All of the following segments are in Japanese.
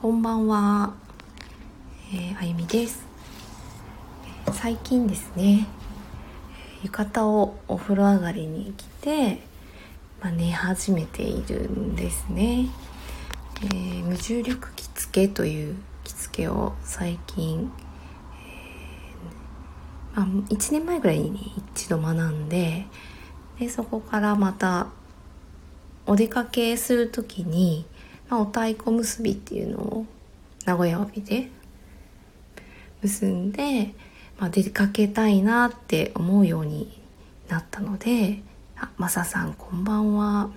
こんばんは、えー、あゆみです。最近ですね浴衣をお風呂上がりに着て、まあ、寝始めているんですね、えー、無重力着付けという着付けを最近、えー、まあ、1年前ぐらいに一度学んででそこからまたお出かけする時に、お太鼓結びっていうのを名古屋帯で結んで、まあ、出かけたいなって思うようになったので「あマサさんこんばんは」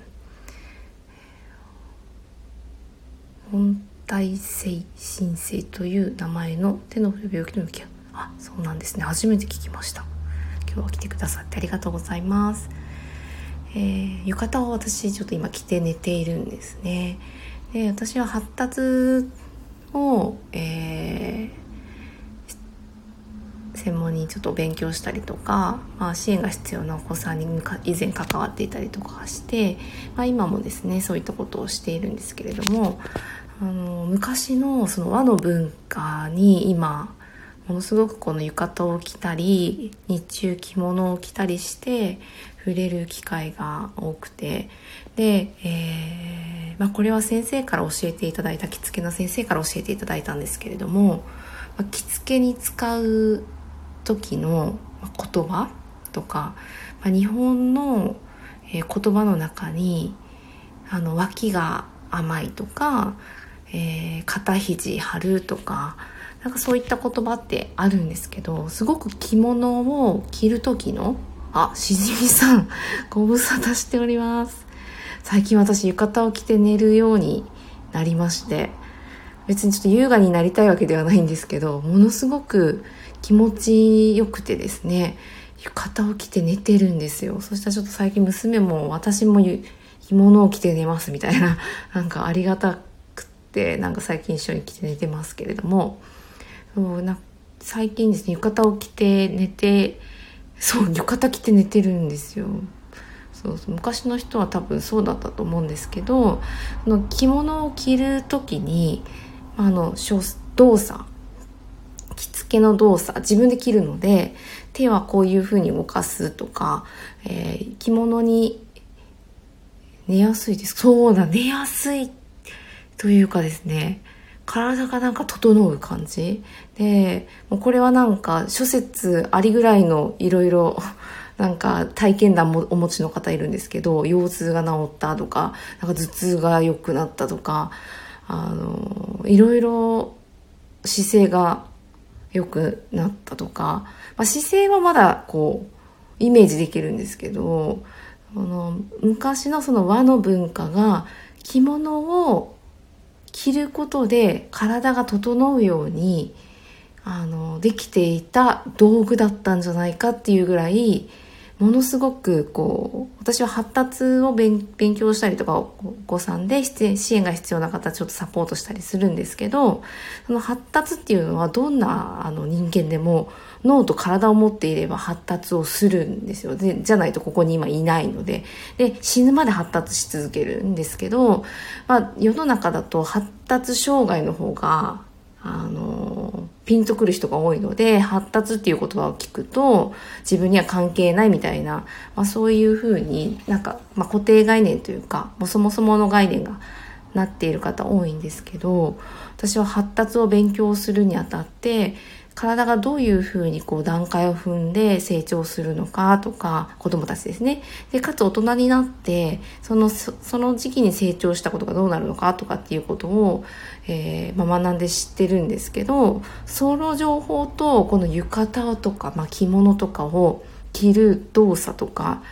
本体性申請という名前の手の振る病気の向き合あそうなんですね。初めて聞きました。今日は来てくださってありがとうございます。えー、浴衣を私ちょっと今着て寝ているんですね。で私は発達を、えー、専門にちょっと勉強したりとか、まあ、支援が必要なお子さんに以前関わっていたりとかして、まあ、今もですねそういったことをしているんですけれどもあの昔のその和の文化に今ものすごくこの浴衣を着たり日中着物を着たりして触れる機会が多くてで、えー、まあ、これは先生から教えていただいた着付けの先生から教えていただいたんですけれども、まあ、着付けに使う時の言葉とか、まあ、日本の言葉の中にあの脇が甘いとか、えー、肩肘張るとかなんかそういった言葉ってあるんですけどすごく着物を着る時のあしじみさんご無沙汰しております。最近私浴衣を着て寝るようになりまして別にちょっと優雅になりたいわけではないんですけどものすごく気持ちよくてですね浴衣を着て寝てるんですよ。そしたらちょっと最近娘も私も着物を着て寝ますみたいな なんかありがたくってなんか最近一緒に着て寝てますけれどもそうな最近ですね浴衣を着て寝てそう浴衣着て寝てるんですよ。そうそう昔の人は多分そうだったと思うんですけどの着物を着る時にあの動作着付けの動作自分で着るので手はこういう風に動かすとか、えー、着物に寝やすいですそうだ寝やすいというかですね体がなんか整う感じ。でもうこれはなんか諸説ありぐらいのいろいろなんか体験談もお持ちの方いるんですけど腰痛が治ったとかなんか頭痛が良くなったとかあのいろいろ姿勢が良くなったとか、まあ、姿勢はまだこうイメージできるんですけどあの昔のその和の文化が着物を着ることで体が整うようにあのできていた道具だったんじゃないかっていうぐらいものすごくこう私は発達を勉強したりとかお子さんで支援が必要な方ちょっとサポートしたりするんですけどその発達っていうのはどんなあの人間でも脳と体を持っていれば発達をするんですよ。でじゃないとここに今いないので。で死ぬまで発達し続けるんですけど、まあ、世の中だと発達障害の方があのピンとくる人が多いので発達っていう言葉を聞くと自分には関係ないみたいな、まあ、そういうふうになんか、まあ、固定概念というかもそもそもの概念がなっている方多いんですけど私は発達を勉強するにあたって体がどういうふうにこう段階を踏んで成長するのかとか子供たちですね。でかつ大人になってそのその時期に成長したことがどうなるのかとかっていうことを、えーまあ、学んで知ってるんですけどその情報とこの浴衣とか、まあ、着物とかを着る動作とか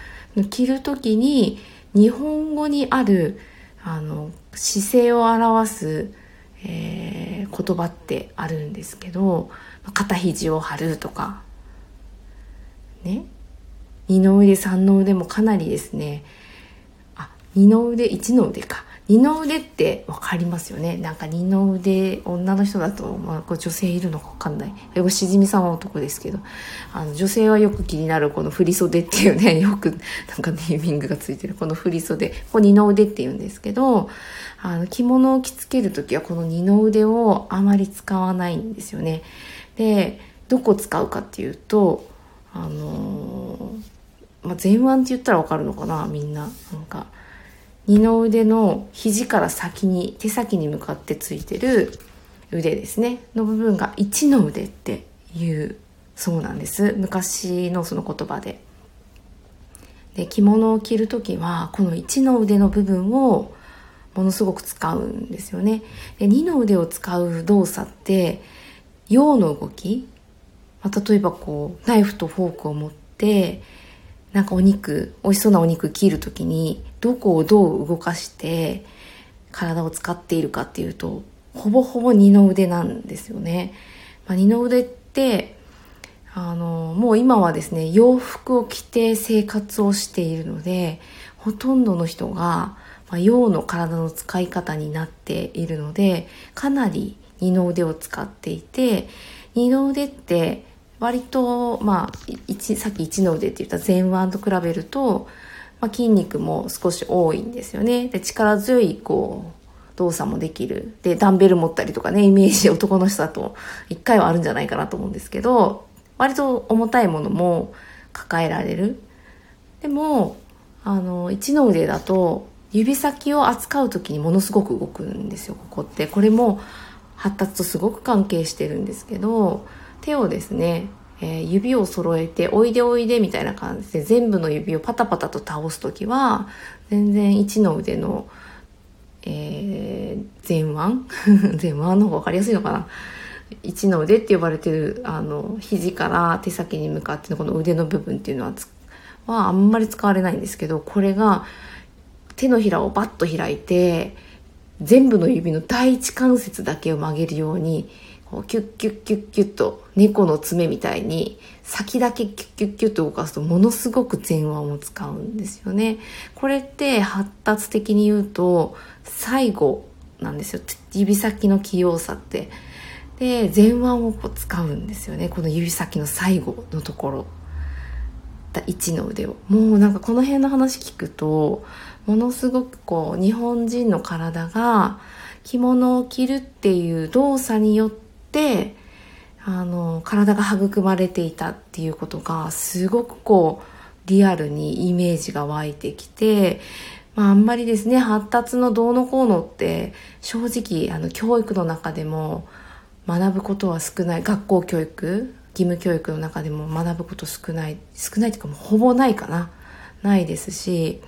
着る時に日本語にあるあの姿勢を表す、えー、言葉ってあるんですけど肩肘を張るとかね。二の腕三の腕もかなりですね。あ二の腕一の腕か。二の腕って分かりますよね？なんか二の腕女の人だと、まあ、女性いるのか分かんない。しじみさんは男ですけど。あの女性はよく気になるこの振袖っていうね よくなんかネーミングがついてる。この振袖。これ二の腕っていうんですけどあの着物を着付ける時はこの二の腕をあまり使わないんですよね。でどこ使うかっていうとあのー、まあ、前腕って言ったら分かるのかな？みんな。なんか二の腕の肘から先に手先に向かってついてる腕ですね。の部分が一の腕っていうそうなんです。昔のその言葉で。で着物を着る時はこの一の腕の部分をものすごく使うんですよね。で二の腕を使う動作って陽の動き、まあ、例えばこうナイフとフォークを持ってなんかお肉美味しそうなお肉切る時にどこをどう動かして体を使っているかっていうとほぼほぼ二の腕なんですよね。まあ、二の腕ってあのもう今はですね洋服を着て生活をしているのでほとんどの人が、まあ、洋の体の使い方になっているのでかなり二の腕を使っていて二の腕って割と、まあ、さっき一の腕って言った前腕と比べると、まあ、筋肉も少し多いんですよね。で力強いこう動作もできる。で、ダンベル持ったりとかね、イメージ男の人だと一回はあるんじゃないかなと思うんですけど、割と重たいものも抱えられる。でも、あの、一の腕だと指先を扱う時にものすごく動くんですよ、ここって。これも発達とすごく関係してるんですけど、手をですね、えー、指を揃えておいでおいでみたいな感じで全部の指をパタパタと倒す時は全然一の腕の、えー、前腕？前腕の方が分かりやすいのかな？一の腕って呼ばれてるあの肘から手先に向かってのこの腕の部分っていうのははあんまり使われないんですけどこれが手のひらをバッと開いて全部の指の第一関節だけを曲げるようにキュッキュッキュッキュッと猫の爪みたいに先だけキュッキュッキュッと動かすとものすごく前腕を使うんですよね。これって発達的に言うと最後なんですよ。指先の器用さって。で、前腕をこう使うんですよね。この指先の最後のところ。1の腕を。もうなんかこの辺の話聞くと、ものすごくこう日本人の体が着物を着るっていう動作によってってあの体が育まれていたっていうことがすごくこうリアルにイメージが湧いてきて、まあ、あんまりですね発達のどうのこうのって正直あの教育の中でも学ぶことは少ない学校教育義務教育の中でも学ぶこと少ない少ないっていうかもうほぼないかなないですし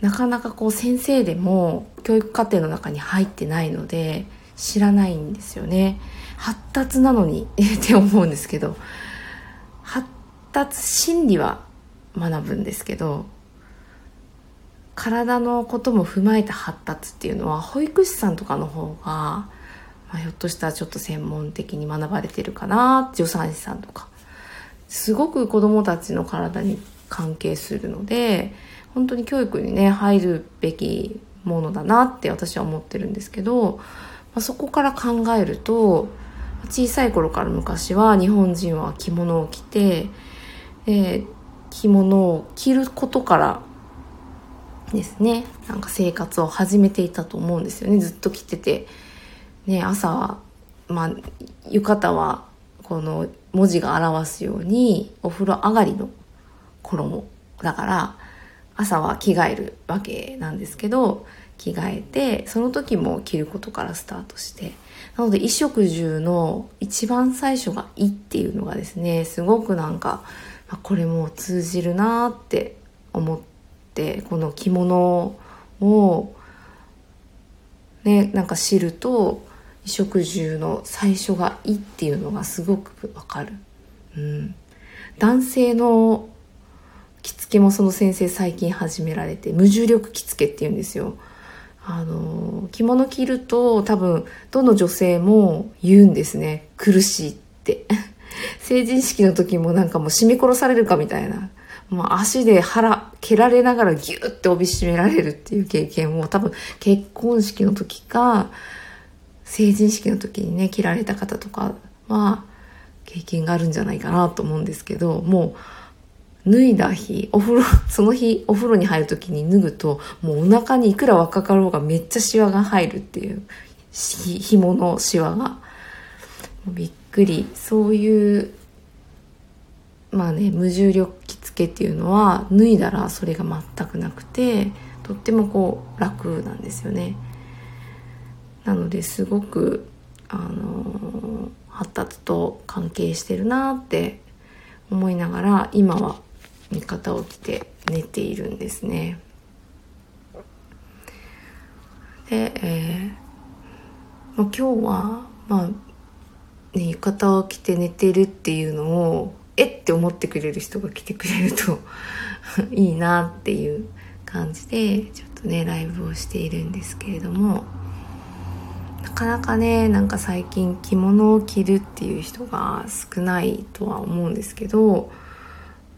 なかなかこう先生でも教育課程の中に入ってないので知らないんですよね。発達なのに って思うんですけど発達心理は学ぶんですけど体のことも踏まえた発達っていうのは保育士さんとかの方が、まあ、ひょっとしたらちょっと専門的に学ばれてるかな助産師さんとかすごく子供たちの体に関係するので本当に教育にね入るべきものだなって私は思ってるんですけど、まあ、そこから考えると小さい頃から昔は日本人は着物を着て、で着物を着ることからですねなんか生活を始めていたと思うんですよね。ずっと着てて、ね、朝は、まあ、浴衣はこの文字が表すようにお風呂上がりの衣だから朝は着替えるわけなんですけど着替えてその時も着ることからスタートしてなので衣食住の一番最初が「い」っていうのがですねすごくなんかこれも通じるなって思ってこの着物をねなんか知ると衣食住の最初が「い」っていうのがすごくわかる。うん、男性の着付けもその先生最近始められて無重力着付けっていうんですよ。あの着物着ると多分どの女性も言うんですね。苦しいって。成人式の時もなんかもう締め殺されるかみたいな。もう足で腹蹴られながらギューって帯締められるっていう経験を多分結婚式の時か成人式の時にね切られた方とかは経験があるんじゃないかなと思うんですけどもう脱いだ日お風呂 その日お風呂に入る時に脱ぐともうお腹にいくら若かろうがめっちゃシワが入るっていうひ紐のシワが。びっくり。そういうまあね無重力着付けっていうのは脱いだらそれが全くなくてとってもこう楽なんですよね。なのですごくあの発達と関係してるなって思いながら今は味方を着て寝ているんですね。で、えー、まあ、今日はまあね浴衣を着て寝てるっていうのをえっ？て思ってくれる人が来てくれると いいなっていう感じでちょっとねライブをしているんですけれどもなかなかねなんか最近着物を着るっていう人が少ないとは思うんですけど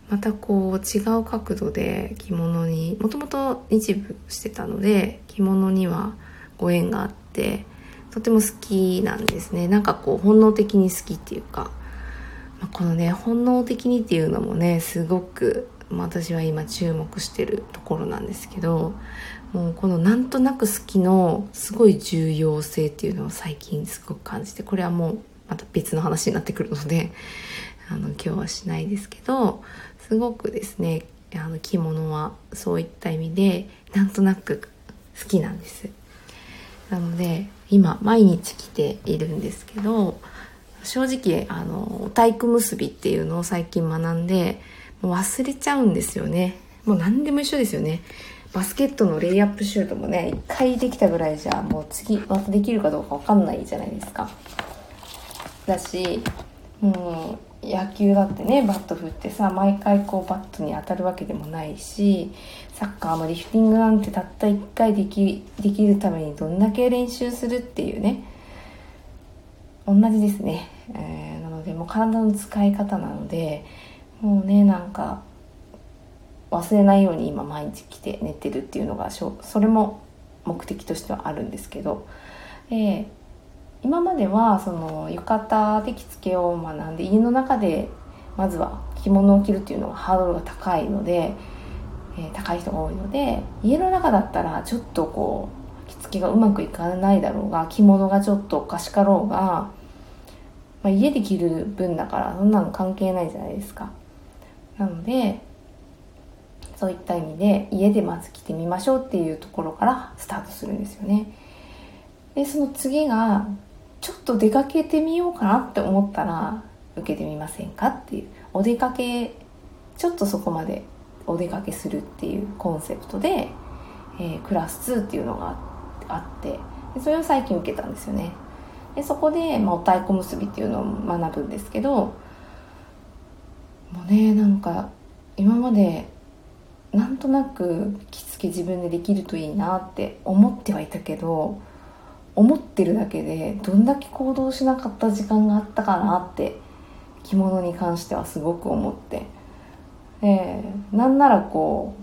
またこう違う角度で着物にもともと日舞してたので着物にはご縁があってとても好きなんですね。なんかこう本能的に好きっていうかまあこのね本能的にっていうのもねすごく私は今注目してるところなんですけどもうこのなんとなく好きのすごい重要性っていうのを最近すごく感じてこれはもうまた別の話になってくるのであの今日はしないですけどすごくですねあの着物はそういった意味でなんとなく好きなんです。なので今毎日着ているんですけど正直あの体育結びっていうのを最近学んでもう忘れちゃうんですよね。もう何でも一緒ですよね。バスケットのレイアップシュートもね1回できたぐらいじゃもう次できるかどうか分かんないじゃないですか。だしもう野球だってねバット振ってさ毎回こうバットに当たるわけでもないしサッカーもリフティングなんてたった1回できできるためにどんだけ練習するっていうね同じですね、えー、なのでもう体の使い方なのでもうねなんか忘れないように今毎日来て寝てるっていうのがそれも目的としてはあるんですけどで今まではその浴衣で着付けを学んで家の中でまずは着物を着るっていうのがハードルが高いので、えー、高い人が多いので家の中だったらちょっとこう着付けがうまくいかないだろうが着物がちょっとおかしかろうがまあ、家で着る分だからそんなの関係ないじゃないですか。なのでそういった意味で家でまず着てみましょうっていうところからスタートするんですよね。でその次がちょっと出かけてみようかなって思ったら受けてみませんかっていう。お出かけちょっとそこまでお出かけするっていうコンセプトで、えー、クラス2っていうのがあってそれを最近受けたんですよね。でそこで、まあ、お太鼓結びっていうのを学ぶんですけどもうねなんか今までなんとなく着付け自分でできるといいなって思ってはいたけど思ってるだけでどんだけ行動しなかった時間があったかなって着物に関してはすごく思って。でなんならこ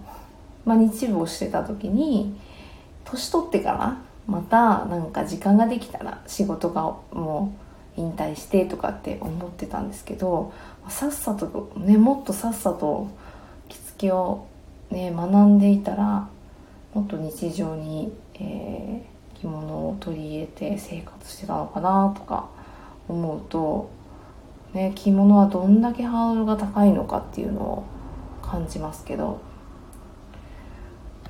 う、まあ、日舞をしてた時に年取ってからまたなんか時間ができたら仕事がもう引退してとかって思ってたんですけどさっさとねもっとさっさと着付けをね学んでいたらもっと日常に、えー、着物を取り入れて生活してたのかなとか思うと、ね、着物はどんだけハードルが高いのかっていうのを感じますけど。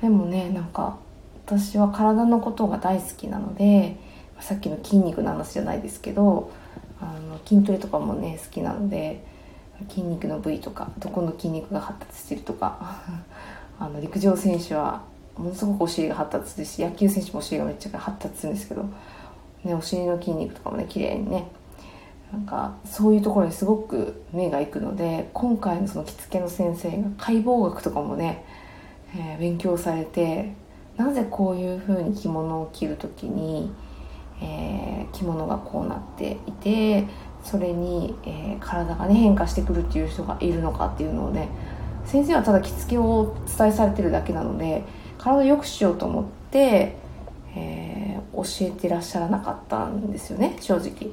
でもねなんか私は体のことが大好きなのでさっきの筋肉の話じゃないですけどあの筋トレとかもね好きなので筋肉の部位とかどこの筋肉が発達してるとか あの陸上選手はものすごくお尻が発達ですし野球選手もお尻がめっちゃ発達するんですけど、ね、お尻の筋肉とかもね綺麗にねなんかそういうところにすごく目がいくので今回のその着付けの先生が解剖学とかもね、えー、勉強されてなぜこういうふうに着物を着る時に、えー、着物がこうなっていてそれに、えー、体がね変化してくるっていう人がいるのかっていうのをね先生はただ着付けを伝えされてるだけなので体を良くしようと思って、えー、教えてらっしゃらなかったんですよね正直。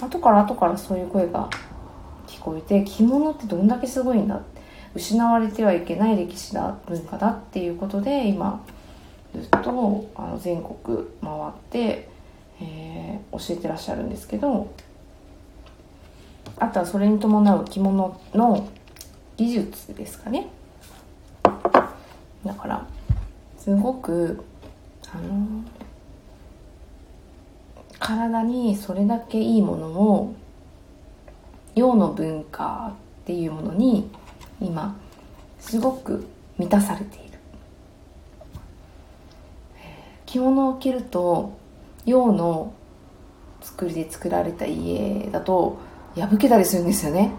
後から後からそういう声が聞こえて着物ってどんだけすごいんだ失われてはいけない歴史だ文化だっていうことで今ずっとあの全国回って、えー、教えてらっしゃるんですけどあとはそれに伴う着物の技術ですかね。だからすごくあの体にそれだけいいものを洋の文化っていうものに今すごく満たされている。着物を着ると洋の作りで作られた家だと破けたりするんですよね。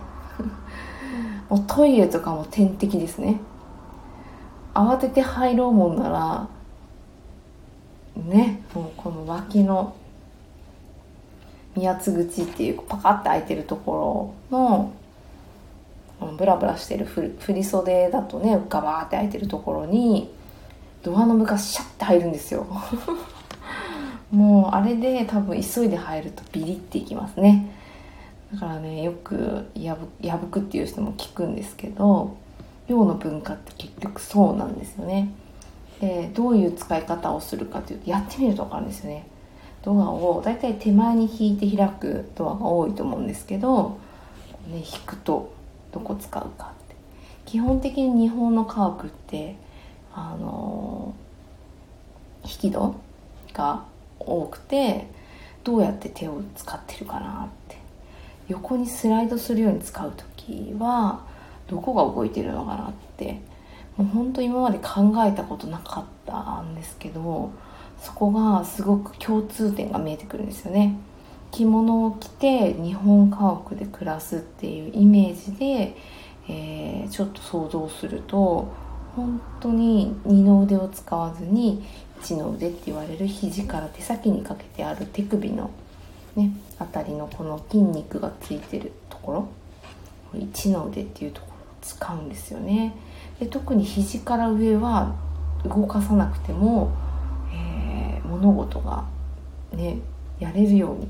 もうトイレとかも天敵ですね。慌てて入ろうもんならねもうこの脇の宮圧口っていうパカッて開いてるところのブラブラしてる振り袖だとねガバーって開いてるところにドアの向かシャッて入るんですよ。もうあれで多分急いで入るとビリっていきますね。だからねよくやぶ破くっていう人も聞くんですけど洋の文化って結局そうなんですよね。でどういう使い方をするかというとやってみると分かるんですよね。ドアをだいたい手前に引いて開くドアが多いと思うんですけど、ね、引くとどこ使うかって。基本的に日本の家屋ってあの引き戸が多くてどうやって手を使ってるかなって。横にスライドするように使う時はどこが動いてるのかなってもうほんと今まで考えたことなかったんですけどそこがすごく共通点が見えてくるんですよね。着物を着て日本家屋で暮らすっていうイメージで、えー、ちょっと想像すると本当に二の腕を使わずに一の腕って言われる肘から手先にかけてある手首のねあたりのこの筋肉がついてるところ一の腕っていうところ使うんですよね。で特に肘から上は動かさなくてもえ物事がねやれるように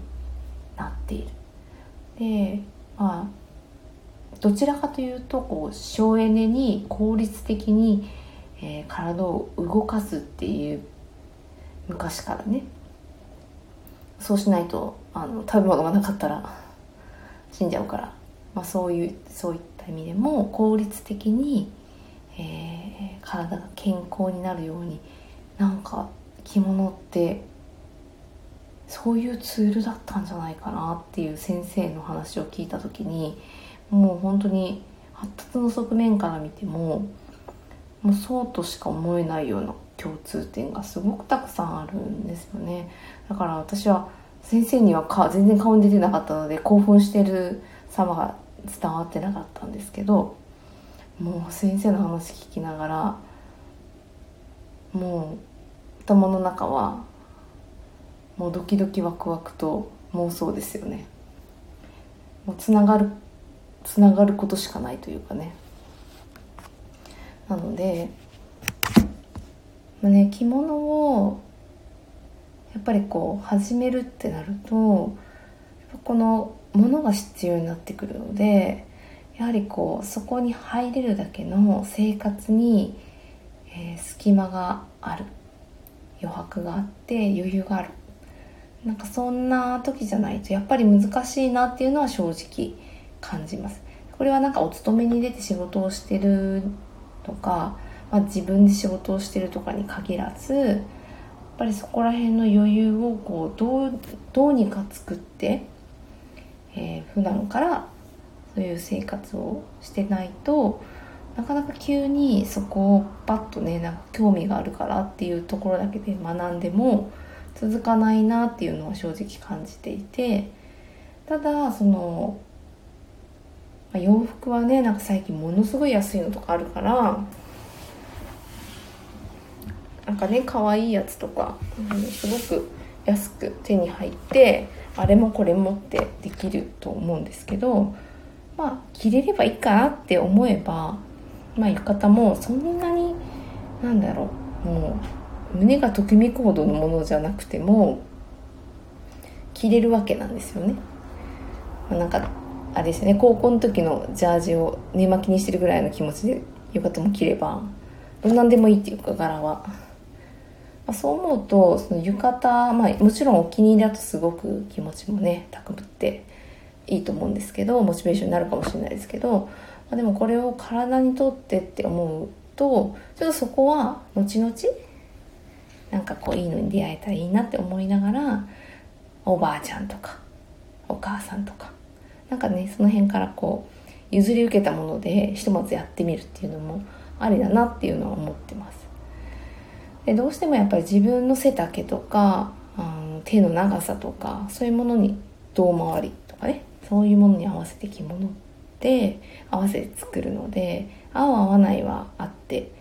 なっている。でまあどちらかというとこう省エネに効率的に、えー、体を動かすっていう昔からね。そうしないとあの食べ物がなかったら死んじゃうから、まあ、そういうそういった意味でも効率的に、えー、体が健康になるようになんか着物ってそういうツールだったんじゃないかなっていう先生の話を聞いた時にもう本当に発達の側面から見てももうそうとしか思えないような共通点がすごくたくさんあるんですよね。だから私は先生にはか全然顔に出てなかったので興奮してる様が伝わってなかったんですけどもう先生の話聞きながらもう頭の中はもうドキドキワクワクと妄想ですよね。もうつながるつながることしかないというかね。なので、まあね、着物をやっぱりこう始めるってなるとこのものが必要になってくるのでやはりこうそこに入れるだけの生活に、えー、隙間がある。余白があって余裕がある。なんかそんな時じゃないとやっぱり難しいなっていうのは正直感じます。これはなんかお勤めに出て仕事をしてるとか、まあ、自分で仕事をしてるとかに限らずやっぱりそこら辺の余裕をこうどうどうにか作って、えー、普段からそういう生活をしてないとなかなか急にそこをパッとねなんか興味があるからっていうところだけで学んでも続かないなっていうのは正直感じていてただその、まあ、洋服はねなんか最近ものすごい安いのとかあるからなんかね可愛いやつとか、うん、すごく安く手に入ってあれもこれもってできると思うんですけどまあ着れればいいかなって思えばまあ浴衣もそんなになんだろうもう胸がときめくほどのものじゃなくても着れるわけなんですよね、まあ、なんかあれですね高校の時のジャージを寝巻きにしてるぐらいの気持ちで浴衣も着ればどんなんでもいいっていうか柄は、まあ、そう思うとその浴衣、まあ、もちろんお気に入りだとすごく気持ちもね高ぶっていいと思うんですけどモチベーションになるかもしれないですけど、まあ、でもこれを体にとってって思うとちょっとそこは後々なんかこういいのに出会えたらいいなって思いながらおばあちゃんとかお母さんとかなんかねその辺からこう譲り受けたものでひとまずやってみるっていうのもありだなっていうのは思ってます。でどうしてもやっぱり自分の背丈とかあの手の長さとかそういうものに胴回りとかねそういうものに合わせて着物って合わせて作るので合う合わないはあって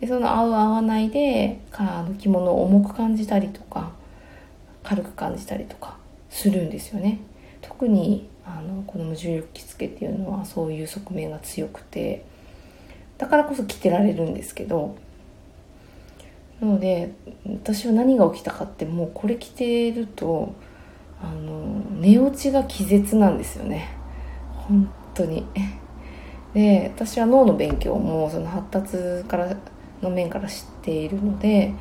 でその合う合わないであの着物を重く感じたりとか軽く感じたりとかするんですよね。特にあのこの重力着付けっていうのはそういう側面が強くてだからこそ着てられるんですけどなので私は何が起きたかってもうこれ着てるとあの寝落ちが気絶なんですよね。本当に。で私は脳の勉強もその発達からの面から知っているので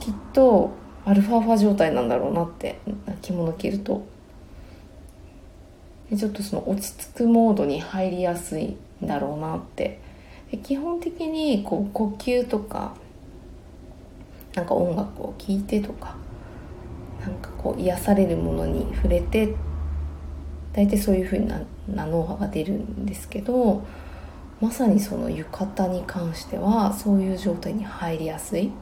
きっとアルファファ状態なんだろうなって着物着ると。でちょっとその落ち着くモードに入りやすいんだろうなって。基本的にこう呼吸とかなんか音楽を聴いてとかなんかこう癒されるものに触れて大体そういう風なな脳波が出るんですけどまさにその浴衣に関してはそういう状態に入りやすい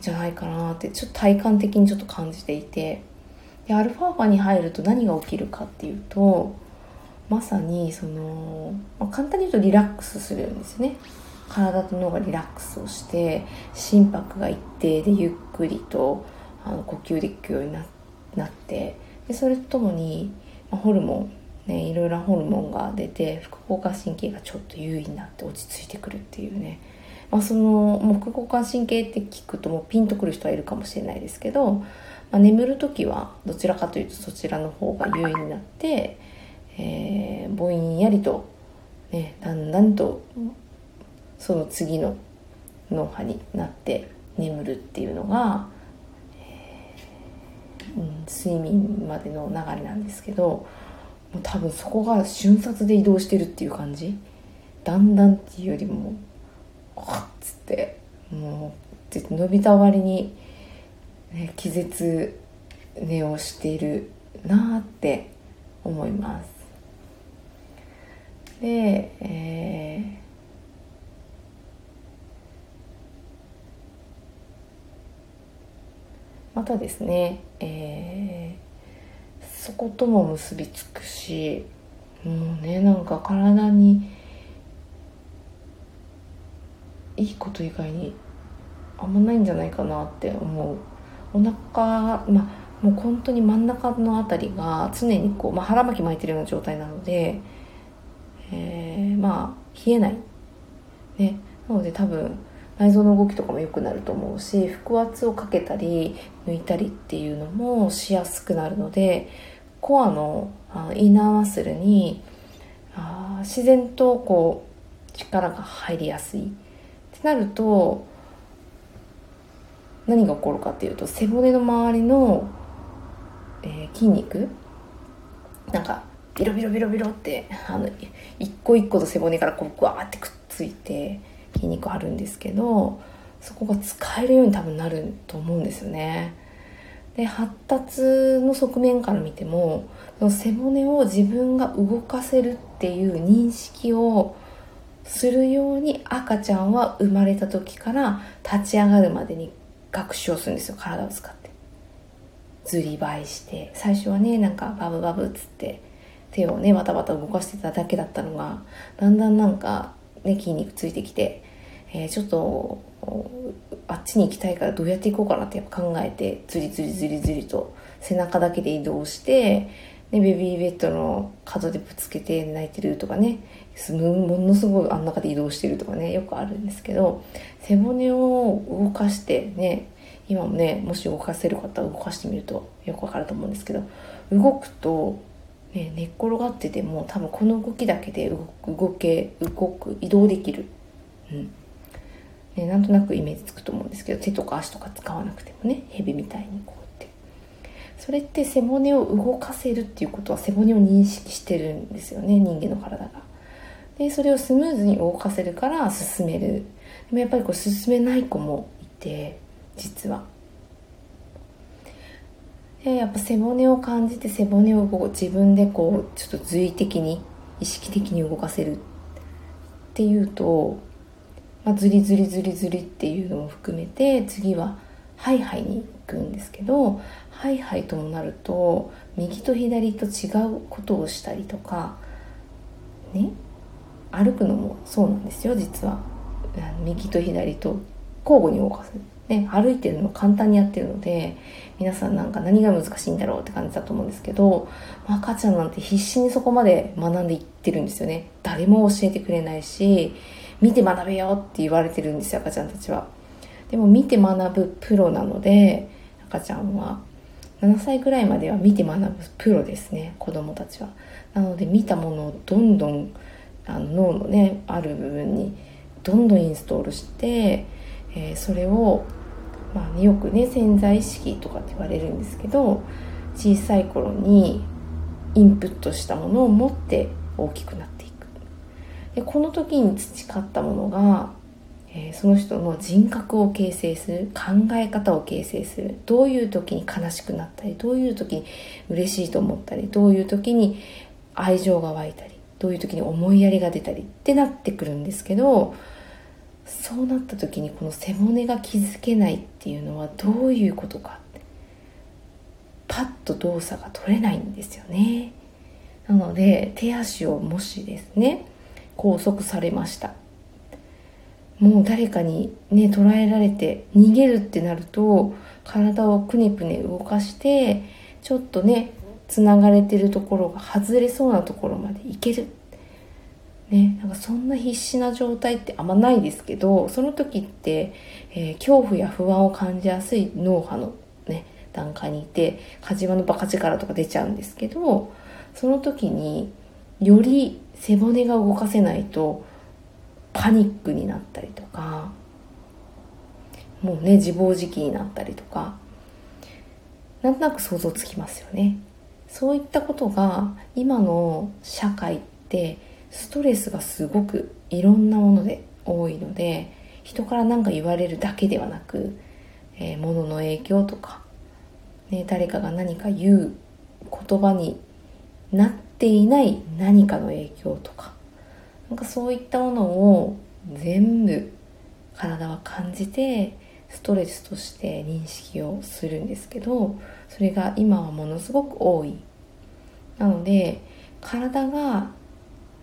じゃないかなってちょっと体感的にちょっと感じていてでアルファ波に入ると何が起きるかっていうとまさにその、まあ、簡単に言うとリラックスするんですね。体と脳がリラックスをして心拍が一定でゆっくりとあの呼吸できるようになってでそれとともに、まあ、ホルモン、ね、いろいろなホルモンが出て副交感神経がちょっと優位になって落ち着いてくるっていうね、まあ、そのもう副交感神経って聞くともうピンとくる人はいるかもしれないですけど、まあ、眠る時はどちらかというとそちらの方が優位になって、えー、ぼんやりと、ね、だんだんとその次の脳波になって眠るっていうのがうん、睡眠までの流れなんですけどもう多分そこが瞬殺で移動してるっていう感じ。だんだんっていうよりもわっつってもう伸びた割に、ね、気絶寝をしているなって思います。で、えーまたですね、えー、そことも結びつくしもうねなんか体にいいこと以外にあんまないんじゃないかなって思う。お腹まあもう本当に真ん中の辺りが常にこう、まあ、腹巻き巻いてるような状態なので、えー、まあ冷えない。ね。なので多分内臓の動きとかも良くなると思うし腹圧をかけたり抜いたりっていうのもしやすくなるのでコアのインナーマッスルに自然とこう力が入りやすい。ってなると何が起こるかっていうと背骨の周りの、えー、筋肉なんかビロビロビロビロってあの一個一個と背骨からこうグワーってくっついて筋肉あるんですけどそこが使えるように多分なると思うんですよね。で発達の側面から見てもその背骨を自分が動かせるっていう認識をするように赤ちゃんは生まれた時から立ち上がるまでに学習をするんですよ体を使ってずりばいして最初はねなんかバブバブっつって手をねバタバタ動かしてただけだったのがだんだんなんかね、筋肉ついてきて、えー、ちょっとあっちに行きたいからどうやって行こうかなって考えてずりずりずりずりと背中だけで移動してね、ベビーベッドの角でぶつけて泣いてるとかねものすごいあん中で移動してるとかねよくあるんですけど背骨を動かしてね今もねもし動かせる方は動かしてみるとよくわかると思うんですけど動くと、ね、寝っ転がってても多分この動きだけで動け動く移動できる、うん。ね、なんとなくイメージつくと思うんですけど手とか足とか使わなくてもね蛇みたいにこうやって。それって背骨を動かせるっていうことは背骨を認識してるんですよね人間の体が。でそれをスムーズに動かせるから進める。でもやっぱりこう進めない子もいて実は。でやっぱ背骨を感じて背骨をこう自分でこうちょっと随意的に意識的に動かせるっていうと、まあ、ズリズリズリズリっていうのも含めて次はハイハイに行くんですけどハイハイともなると右と左と違うことをしたりとかね歩くのもそうなんですよ実は。右と左と交互に動かす、ね、歩いてるの簡単にやってるので皆さんなんか何が難しいんだろうって感じだと思うんですけど、ま、赤ちゃんなんて必死にそこまで学んでいってるんですよね。誰も教えてくれないし見て学べよって言われてるんですよ赤ちゃんたちは。でも見て学ぶプロなので赤ちゃんは。7歳ぐらいまでは見て学ぶプロですね子供たちは。なので見たものをどんどんあの脳のねある部分にどんどんインストールして、えー、それを、まあね、よくね潜在意識とかって言われるんですけど小さい頃にインプットしたものを持って大きくなっていく。でこの時に培ったものが、えー、その人の人格を形成する考え方を形成するどういう時に悲しくなったりどういう時に嬉しいと思ったりどういう時に愛情が湧いたりどういう時に思いやりが出たりってなってくるんですけどそうなった時にこの背骨が気づけないっていうのはどういうことか。パッと動作が取れないんですよね。なので手足をもしですね。拘束されました。もう誰かにね捉えられて逃げるってなると体をくねくね動かしてちょっとねつながれてるところが外れそうなところまでいける。ね、なんかそんな必死な状態ってあんまないですけどその時って、えー、恐怖や不安を感じやすい脳波の、ね、段階にいて火事場のバカ力とか出ちゃうんですけどその時により背骨が動かせないとパニックになったりとかもうね自暴自棄になったりとかなんとなく想像つきますよね。そういったことが今の社会ってストレスがすごくいろんなもので多いので人から何か言われるだけではなく、えー、物の影響とか、ね、誰かが何か言う言葉になっていない何かの影響とかなんかそういったものを全部体は感じてストレスとして認識をするんですけどそれが今はものすごく多い。なので体が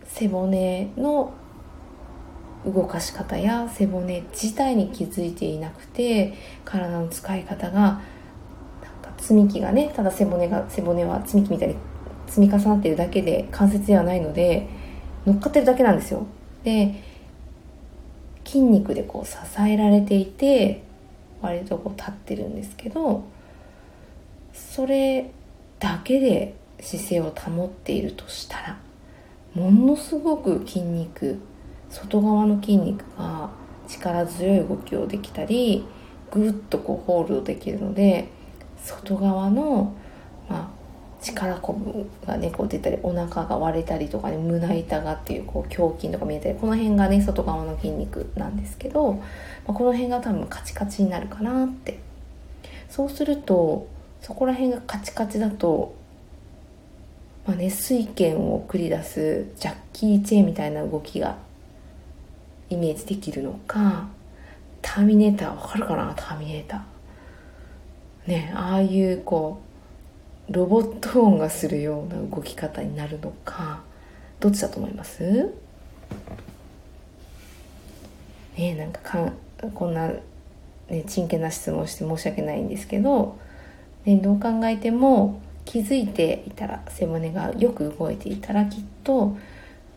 背骨の動かし方や背骨自体に気づいていなくて体の使い方がなんか積み木がねただ背骨が背骨は積み木みたいに積み重なっているだけで関節ではないので乗っかってるだけなんですよ。で筋肉でこう支えられていて割とこう立ってるんですけどそれだけで姿勢を保っているとしたらものすごく筋肉外側の筋肉が力強い動きをできたりぐっとこうホールドできるので外側の、まあ、力こぶがねこう出たりお腹が割れたりとかね胸板がっていうこう胸筋とか見えたりこの辺がね外側の筋肉なんですけど、まあ、この辺が多分カチカチになるかなって。そうするとそこら辺がカチカチだと、まあね、水拳を繰り出すジャッキー・チェーンみたいな動きがイメージできるのかターミネーターわかるかな？ターミネーター。ねああいうこうロボット音がするような動き方になるのかどっちだと思います？ねなんかかんこんな、ね、真剣な質問して申し訳ないんですけどね、どう考えても気づいていたら背骨がよく動いていたらきっと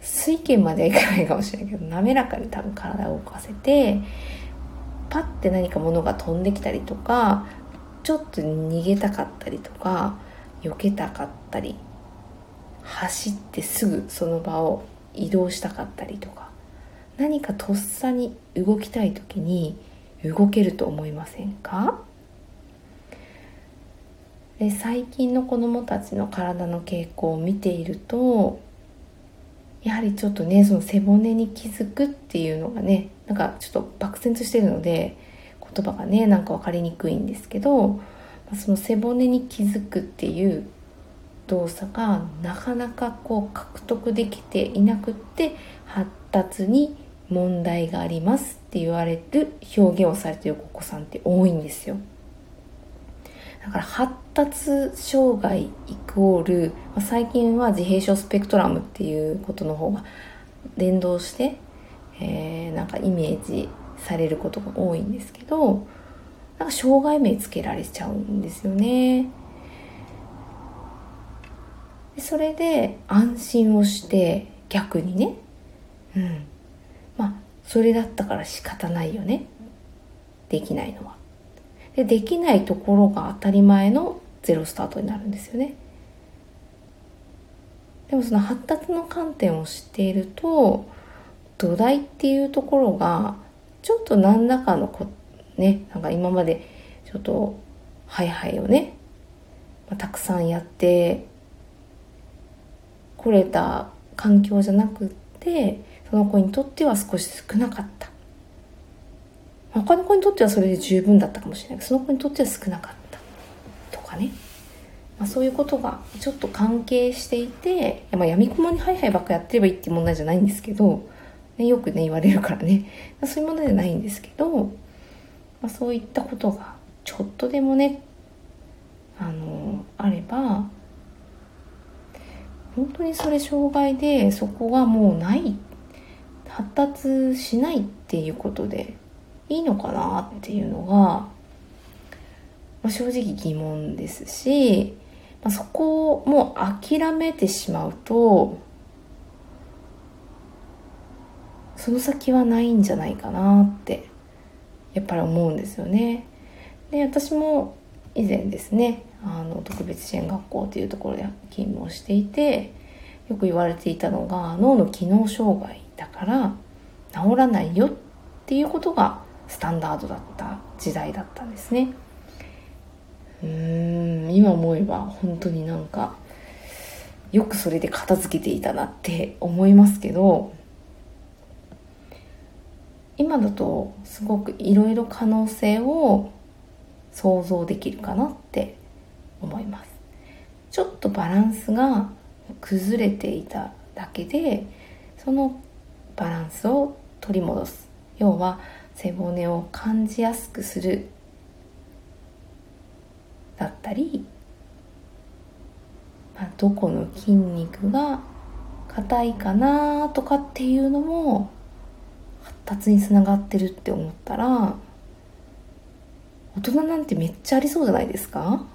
水拳まではいかないかもしれないけど滑らかに多分体を動かせてパッて何か物が飛んできたりとかちょっと逃げたかったりとか避けたかったり走ってすぐその場を移動したかったりとか何かとっさに動きたい時に動けると思いませんか？で最近の子どもたちの体の傾向を見ているとやはりちょっとねその背骨に気づくっていうのがねなんかちょっと漠然としてるので言葉がねなんか分かりにくいんですけどその背骨に気づくっていう動作がなかなかこう獲得できていなくって発達に問題がありますって言われる表現をされているお子さんって多いんですよ。だから発達障害イコール、まあ、最近は自閉症スペクトラムっていうことの方が連動して、えー、なんかイメージされることが多いんですけどなんか障害名つけられちゃうんですよね。それで安心をして逆にね、うん、まあそれだったから仕方ないよねできないのは。でできないところが当たり前のゼロスタートになるんですよね。でもその発達の観点を知っていると土台っていうところがちょっと何らかのこねなんか今までちょっとハイハイをね、まあ、たくさんやってこれた環境じゃなくってその子にとっては少し少なかった他の子にとってはそれで十分だったかもしれない。けどその子にとっては少なかった。とかね、まあ、そういうことがちょっと関係していて、まあ、闇雲にハイハイばっかやってればいいっていう問題じゃないんですけどね、よくね言われるからね。そういうものじゃないんですけど、まあ、そういったことがちょっとでもねあのあれば本当にそれ障害でそこがもうない発達しないっていうことでいいのかなっていうのが、まあ、正直疑問ですし、まあ、そこをもう諦めてしまうとその先はないんじゃないかなってやっぱり思うんですよね。で私も以前ですねあの特別支援学校というところで勤務をしていてよく言われていたのが脳の機能障害だから治らないよっていうことがスタンダードだった時代だったんですね。うん今思えば本当になんかよくそれで片付けていたなって思いますけど今だとすごくいろいろ可能性を想像できるかなって思いますちょっとバランスが崩れていただけでそのバランスを取り戻す要は背骨を感じやすくする。だったり、まあ、どこの筋肉が硬いかなとかっていうのも発達につながってるって思ったら大人なんてめっちゃありそうじゃないですか。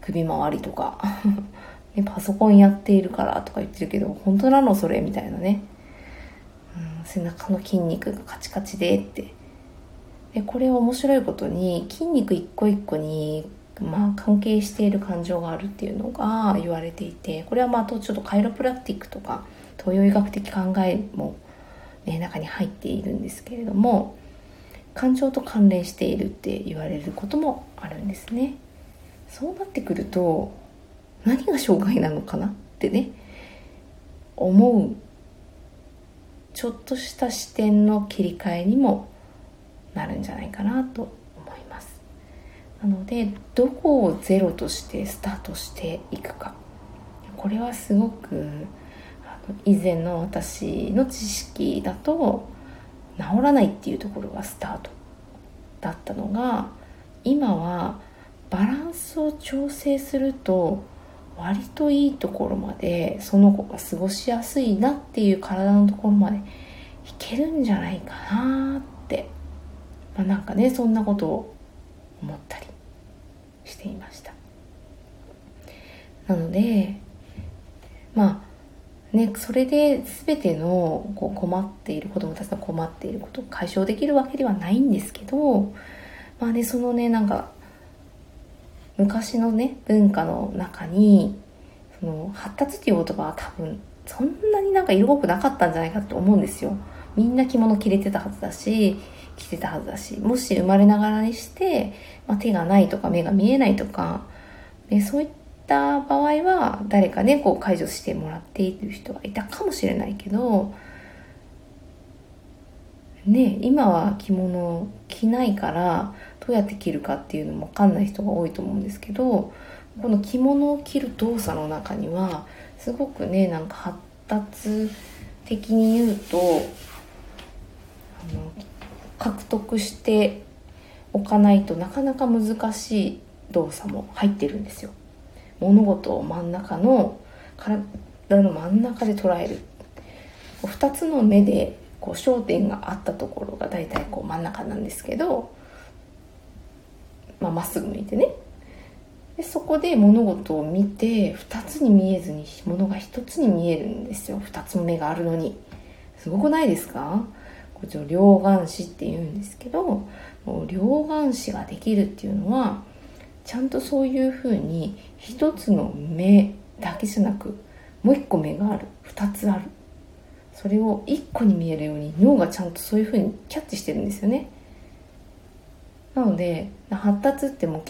首周りとか。ね、パソコンやっているからとか言ってるけど本当なのそれみたいなね、背中の筋肉がカチカチでって。でこれは面白いことに筋肉一個一個にまあ、関係している感情があるっていうのが言われていてこれはまあとちょっとカイロプラクティックとか東洋医学的考えもね、中に入っているんですけれども感情と関連しているって言われることもあるんですね。そうなってくると何が障害なのかなってね思うちょっとした視点の切り替えにもなるんじゃないかなと思います。なのでどこをゼロとしてスタートしていくか。これはすごく以前の私の知識だと治らないっていうところがスタートだったのが今はバランスを調整すると割といいところまでその子が過ごしやすいなっていう体のところまでいけるんじゃないかなって、まあ、なんかねそんなことを思ったりしていました。なのでまあねそれで全てのこう困っている子どもたちの困っていることを解消できるわけではないんですけどまあねそのねなんか昔のね文化の中にその発達っていう言葉は多分そんなになんか色濃くなかったんじゃないかと思うんですよ。みんな着物着れてたはずだし、着てたはずだし、もし生まれながらにして、まあ、手がないとか目が見えないとか、ね、そういった場合は誰かね、こう解除してもらっている人がいたかもしれないけど、ね、今は着物着ないからうやって着るかっていうのも分かんない人が多いと思うんですけどこの着物を着る動作の中にはすごくねなんか発達的に言うとあの獲得しておかないとなかなか難しい動作も入ってるんですよ。物事を真ん中の体の真ん中で捉える2つの目でこう焦点があったところが大体こう真ん中なんですけどまあ、っすぐ向いてね。でそこで物事を見て2つに見えずに物が1つに見えるんですよ。2つの目があるのに。すごくないですか？こちら両眼視って言うんですけど両眼視ができるっていうのはちゃんとそういうふうに1つの目だけじゃなくもう1個目がある。2つある。それを1個に見えるように脳がちゃんとそういうふうにキャッチしてるんですよね。なので発達ってもう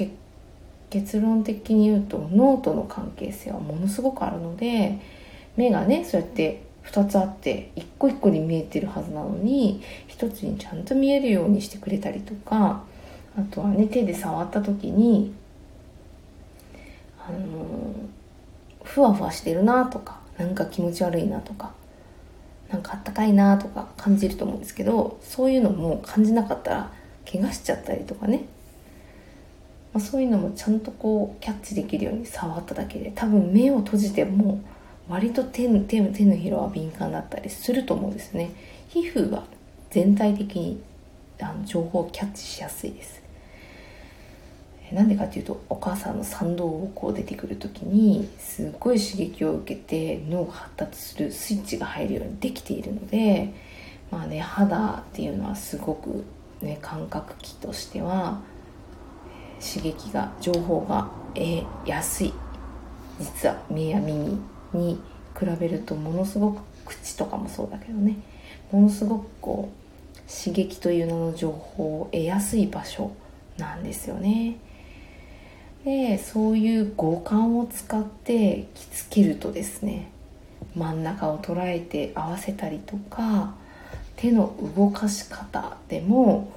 結論的に言うと脳との関係性はものすごくあるので目がねそうやって2つあって一個一個に見えてるはずなのに1つにちゃんと見えるようにしてくれたりとかあとはね手で触った時にあのふわふわしてるなとかなんか気持ち悪いなとかなんかあったかいなとか感じると思うんですけどそういうのも感じなかったら怪我しちゃったりとかね。まあ、そういうのもちゃんとこうキャッチできるように触っただけで多分目を閉じても割と手の手手のひらは敏感だったりすると思うんですね。皮膚は全体的にあの情報をキャッチしやすいです。なんでかっていうとお母さんの賛同をこう出てくる時にすっごい刺激を受けて脳が発達するスイッチが入るようにできているのでまあね肌っていうのはすごくね感覚器としては刺激が情報が得やすい。実は目や耳に比べるとものすごく口とかもそうだけどね。ものすごくこう刺激という名の情報を得やすい場所なんですよね。でそういう五感を使って着付けるとですね真ん中を捉えて合わせたりとか手の動かし方でも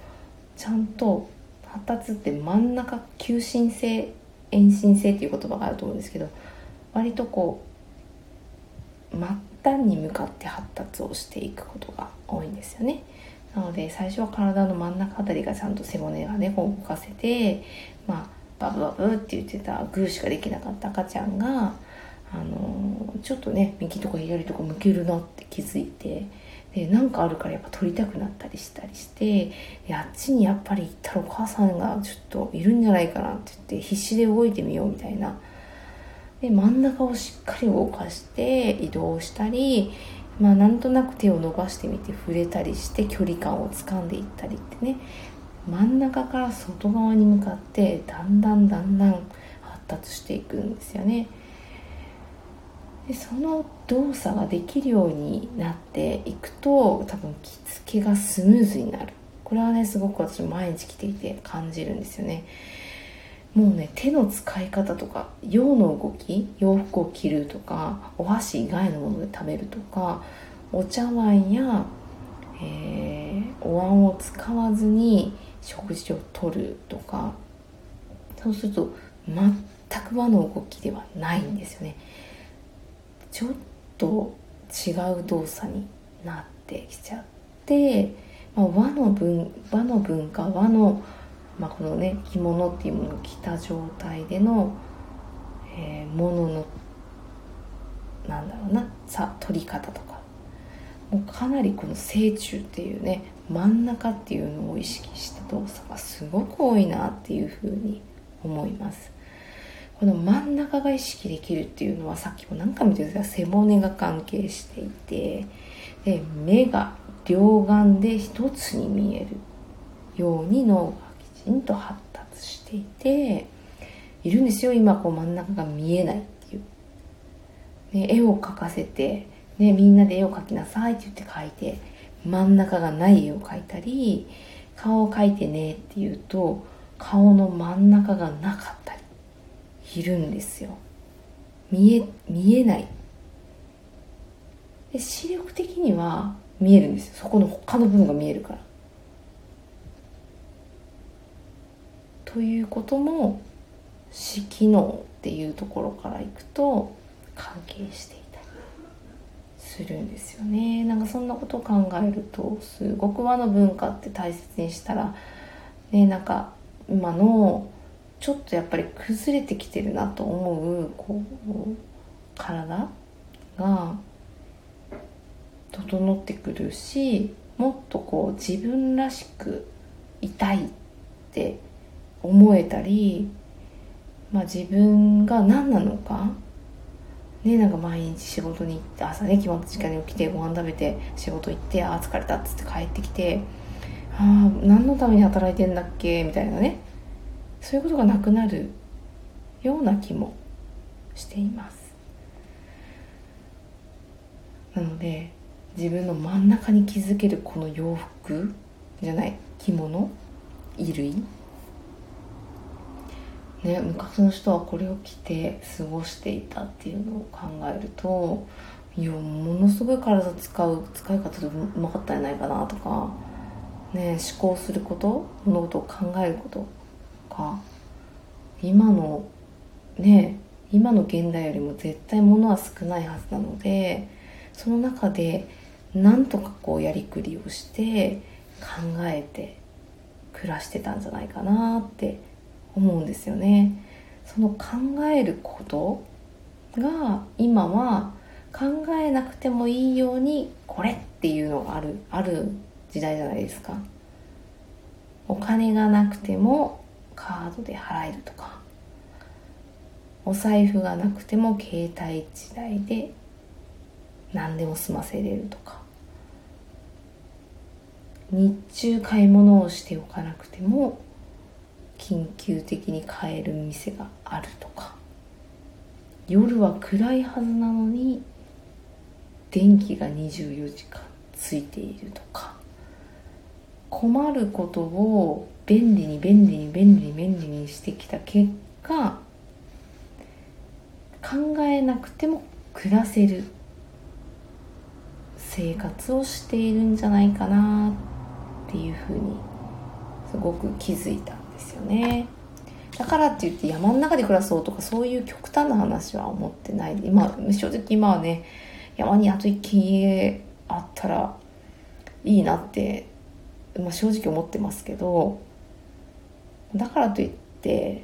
ちゃんと発達って真ん中急進性遠心性っていう言葉があると思うんですけど割とこう末端に向かって発達をしていくことが多いんですよね。なので最初は体の真ん中あたりがちゃんと背骨がねこう動かせてまあバブバブって言ってたグーしかできなかった赤ちゃんがあのちょっとね右とか左とか向けるなって気づいてでなんかあるからやっぱ撮りたくなったりしたりしてあっちにやっぱり行ったらお母さんがちょっといるんじゃないかなって言って必死で動いてみようみたいなで真ん中をしっかり動かして移動したりまあなんとなく手を伸ばしてみて触れたりして距離感をつかんでいったりってね真ん中から外側に向かってだんだんだんだん発達していくんですよね。でその動作ができるようになっていくと多分着付けがスムーズになる。これはねすごく私毎日着ていて感じるんですよね。もうね手の使い方とか洋の動き洋服を着るとかお箸以外のもので食べるとかお茶碗や、えー、お椀を使わずに食事をとるとかそうすると全く和の動きではないんですよね。ちょっと違う動作になってきちゃって、まあ、和の文和の文化和の、まあ、このね着物っていうものを着た状態での、えー、もののなんだろうなさ取り方とかもうかなりこの成虫っていうね真ん中っていうのを意識した動作がすごく多いなっていうふうに思います。この真ん中が意識できるっていうのはさっきも何回も言ってた背骨が関係していてで目が両眼で一つに見えるように脳がきちんと発達していているんですよ今こう真ん中が見えないっていう、ね、絵を描かせて、ね、みんなで絵を描きなさいって言って描いて真ん中がない絵を描いたり顔を描いてねって言うと顔の真ん中がなかったり。いるんですよ。見え見えない。で視力的には見えるんですよ。そこの他の部分が見えるから。ということも視機能っていうところからいくと関係していたりするんですよね。なんかそんなことを考えるとすごく和の文化って大切にしたらねなんか今のちょっとやっぱり崩れてきてるなと思うこう体が整ってくるしもっとこう自分らしくいたいって思えたり、まあ、自分が何なのかねなんか毎日仕事に行って朝ね決まった時間に起きてご飯食べて仕事行ってああ疲れたっつって帰ってきてああ何のために働いてんだっけみたいなね。そういうことがなくなるような気もしています。なので自分の真ん中に気づけるこの洋服じゃない着物衣類。ね昔の人はこれを着て過ごしていたっていうのを考えるといやものすごい体使う使い方でうまかったんじゃないかなとかね思考すること物事を考えることか今のね今の現代よりも絶対物は少ないはずなのでその中でなんとかこうやりくりをして考えて暮らしてたんじゃないかなって思うんですよね。その考えることが今は考えなくてもいいようにこれっていうのがあるある時代じゃないですか。お金がなくてもカードで払えるとか。お財布がなくても携帯時代で何でも済ませれるとか。日中買い物をしておかなくても緊急的に買える店があるとか。夜は暗いはずなのに電気が24時間ついているとか。困ることを便利に便利に便利に便利にしてきた結果考えなくても暮らせる生活をしているんじゃないかなっていうふうにすごく気づいたんですよね。だからって言って山の中で暮らそうとかそういう極端な話は思ってない。今正直今はね山にあと一軒家あったらいいなって、まあ、正直思ってますけどだからといって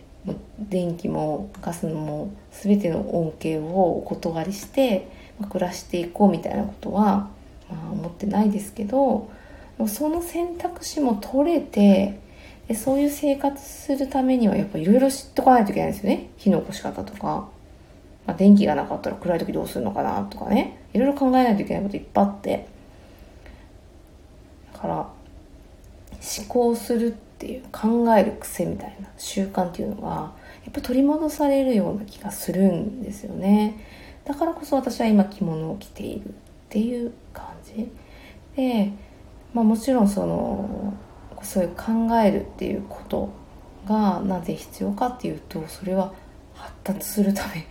電気もガスも全ての恩恵をお断りして暮らしていこうみたいなことは、まあ、思ってないですけどその選択肢も取れてでそういう生活するためにはやっぱいろいろ知っとかないといけないんですよね。火の起こし方とか、まあ、電気がなかったら暗い時どうするのかなとかね。いろいろ考えないといけないこといっぱいあって。だから思考するていう考える癖みたいな習慣っていうのがやっぱ取り戻されるような気がするんですよね。だからこそ私は今着物を着ているっていう感じ。でまあ、もちろんそのそういう考えるっていうことがなぜ必要かっていうとそれは発達するため。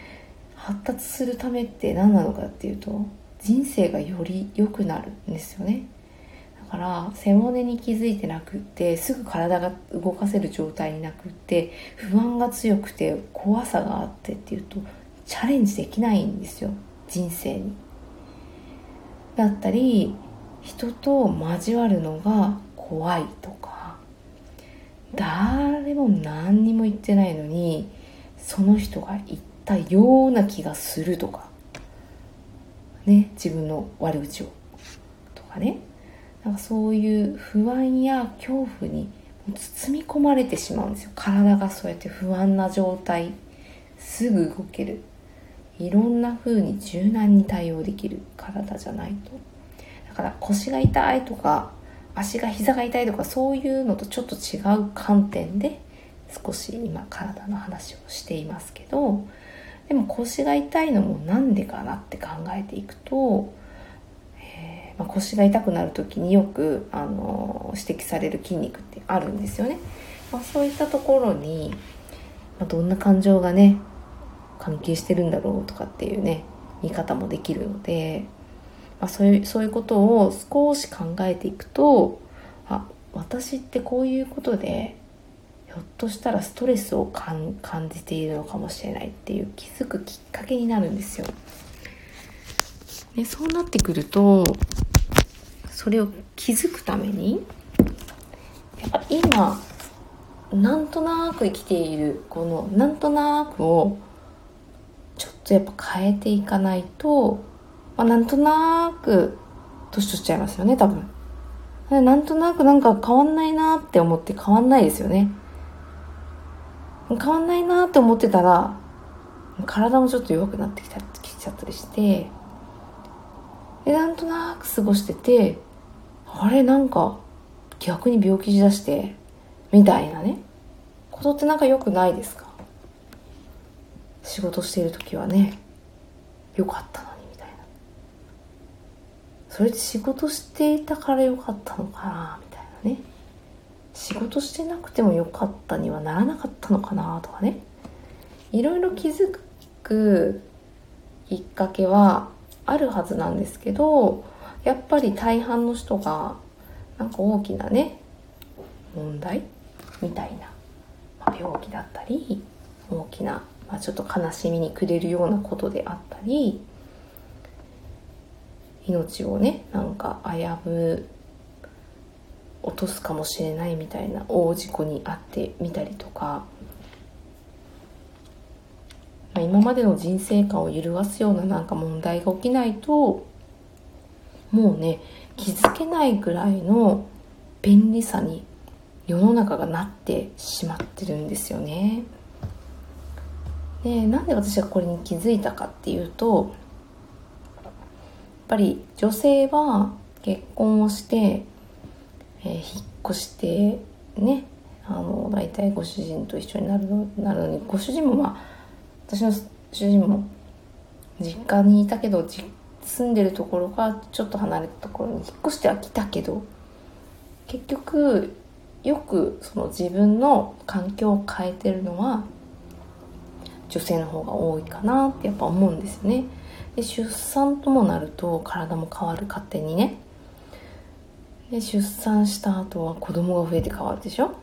発達するためって何なのかっていうと人生がより良くなるんですよね。から背骨に気づいてなくってすぐ体が動かせる状態になくって不安が強くて怖さがあってっていうとチャレンジできないんですよ。人生に。だったり人と交わるのが怖いとか誰も何にも言ってないのにその人が言ったような気がするとか。ね自分の悪口を。とかね。なんかそういう不安や恐怖に包み込まれてしまうんですよ。体がそうやって不安な状態。すぐ動ける。いろんな風に柔軟に対応できる。体じゃないと。だから腰が痛いとか足が膝が痛いとかそういうのとちょっと違う観点で少し今体の話をしていますけど。でも腰が痛いのもなんでかなって考えていくと、まあ、腰が痛くなる時によく、あの指摘される筋肉ってあるんですよね。まあ、そういったところに、まあ、どんな感情がね関係してるんだろうとかっていうね見方もできるので、まあ、そういうそういうことを少し考えていくとあ私ってこういうことでひょっとしたらストレスを感じているのかもしれないっていう気づくきっかけになるんですよ。でそうなってくるとそれを気づくためにやっぱ今なんとなく生きているこのなんとなくをちょっとやっぱ変えていかないと、まあ、なんとなく年取っちゃいますよね多分。なんとなくなんか変わんないなって思って変わんないですよね。変わんないなって思ってたら体もちょっと弱くなってきたきちゃったりしてでなんとなく過ごしててあれなんか逆に病気しだしてみたいなね。ことってなんか良くないですか？仕事している時はね。良かったのにみたいな。それって仕事していたから良かったのかな？みたいなね。仕事してなくてもよかったにはならなかったのかな？とかね。いろいろ気づくきっかけはあるはずなんですけどやっぱり大半の人がなんか大きなね問題？みたいな、まあ、病気だったり大きな、まあ、ちょっと悲しみにくれるようなことであったり命をねなんか危ぶ落とすかもしれないみたいな大事故に遭ってみたりとか、まあ、今までの人生観を揺るがすようななんか問題が起きないともうね気づけないぐらいの便利さに世の中がなってしまってるんですよね。でなんで私がこれに気づいたかっていうとやっぱり女性は結婚をしてえー、引っ越してねあの大体ご主人と一緒になるのなるのにご主人もまあ私の主人も実家にいたけど実住んでるところがちょっと離れたところに引っ越してはきたけど結局よくその自分の環境を変えてるのは女性の方が多いかなってやっぱ思うんですよね。で出産ともなると体も変わる勝手にねで出産した後は子供が増えて変わるでしょ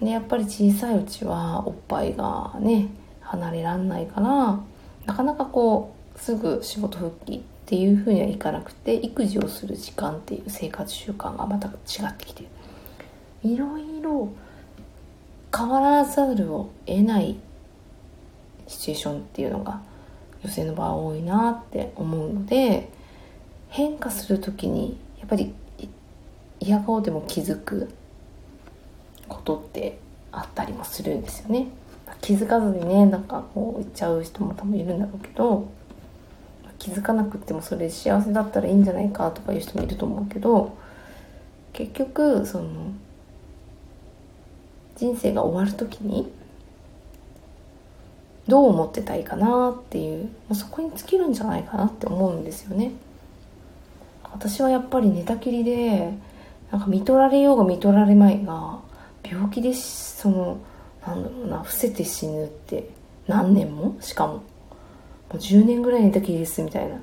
でやっぱり小さいうちはおっぱいがね離れらんないからなかなかこうすぐ仕事復帰っていうふうにはいかなくて育児をする時間っていう生活習慣がまた違ってきていろいろ変わらざるを得ないシチュエーションっていうのが女性の場合多いなって思うので変化する時にやっぱり嫌顔でも気づくことってあったりもするんですよね。気づかずにねなんかこう言っちゃう人も多分いるんだろうけど気づかなくってもそれ幸せだったらいいんじゃないかとかいう人もいると思うけど結局その人生が終わる時にどう思ってたいかなっていうもうそこに尽きるんじゃないかなって思うんですよね。私はやっぱり寝たきりでなんか見取られようが見取られまいが病気でそのなんだろうな伏せて死ぬって何年も？しかもう10年ぐらい寝たきりですみたいな。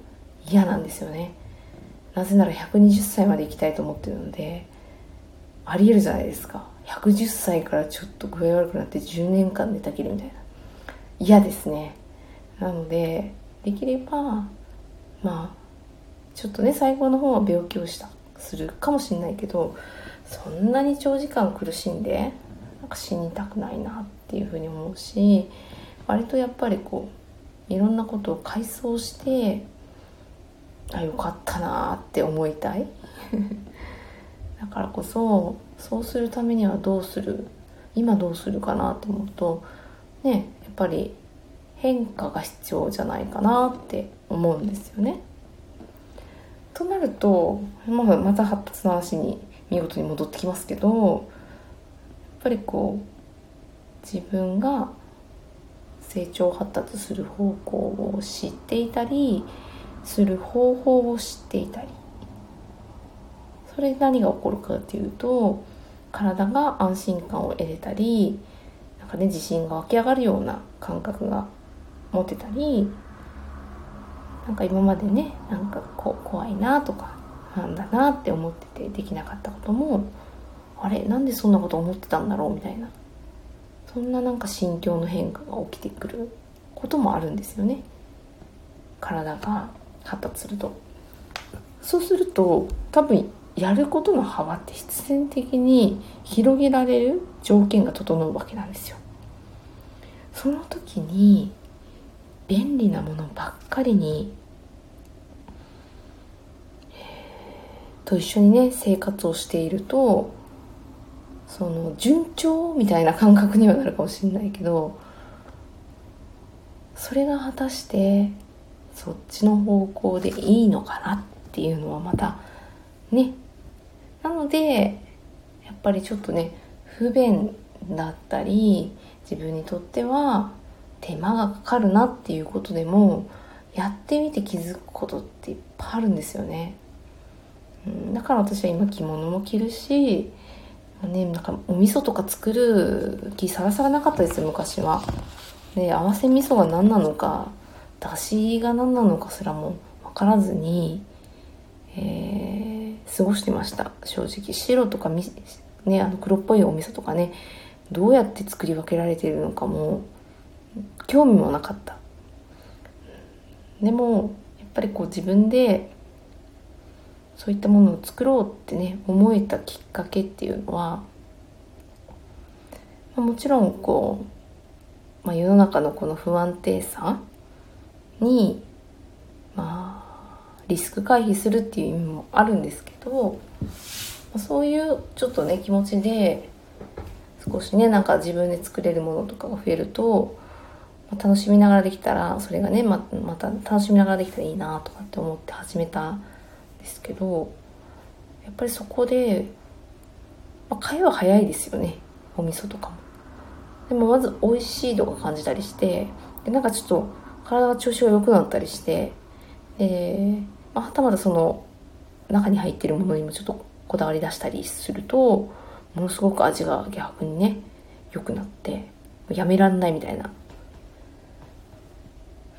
嫌なんですよね。なぜなら120歳まで生きたいと思ってるのでありえるじゃないですか。110歳からちょっと具合悪くなって10年間寝たきりみたいな。嫌ですね。なのでできればまあちょっとね最後の方は病気をしたするかもしれないけどそんなに長時間苦しんでなんか死にたくないなっていうふうに思うし割とやっぱりこういろんなことを回想してあよかったなって思いたい だからこそそうするためにはどうする？今どうするかなと思うとねやっぱり変化が必要じゃないかなって思うんですよね。となると、まあ、また発達の話に見事に戻ってきますけどやっぱりこう自分が成長発達する方向を知っていたりする方法を知っていたり。それで何が起こるかっていうと体が安心感を得れたりなんかね自信が湧き上がるような感覚が持てたりなんか今までねなんかこ怖いなとかなんだなって思っててできなかったこともあれなんでそんなこと思ってたんだろうみたいな。そんななんか心境の変化が起きてくることもあるんですよね。体が発達すると。そうすると多分やることの幅って必然的に広げられる条件が整うわけなんですよ。その時に便利なものばっかりにと一緒にね生活をしているとその順調みたいな感覚にはなるかもしれないけどそれが果たしてそっちの方向でいいのかなっていうのはまたねなのでやっぱりちょっとね不便だったり自分にとっては手間がかかるなっていうことでもやってみて気づくことっていっぱいあるんですよね。だから私は今着物も着るし、ね、なんかお味噌とか作る気さらさらなかったですよ昔は。で合わせ味噌が何なのかだしが何なのかすらも分からずに、えー、過ごしてました正直。白とかみ、ね、あの黒っぽいお味噌とかねどうやって作り分けられてるのかも興味もなかった。でもやっぱりこう自分でそういったものを作ろうってね思えたきっかけっていうのはまもちろんこう、まあ、世の中のこの不安定さにまあリスク回避するっていう意味もあるんですけどまそういうちょっとね気持ちで少しねなんか自分で作れるものとかが増えるとま楽しみながらできたらそれがねままた楽しみながらできたらいいなとかって思って始めたですけどやっぱりそこで、まあ、会話早いですよね。お味噌とかも。でもまず美味しいとか感じたりしてでなんかちょっと体が調子が良くなったりしてで、まあ、はたまたその中に入ってるものにもちょっとこだわり出したりするとものすごく味が逆にね良くなってやめらんないみたいな。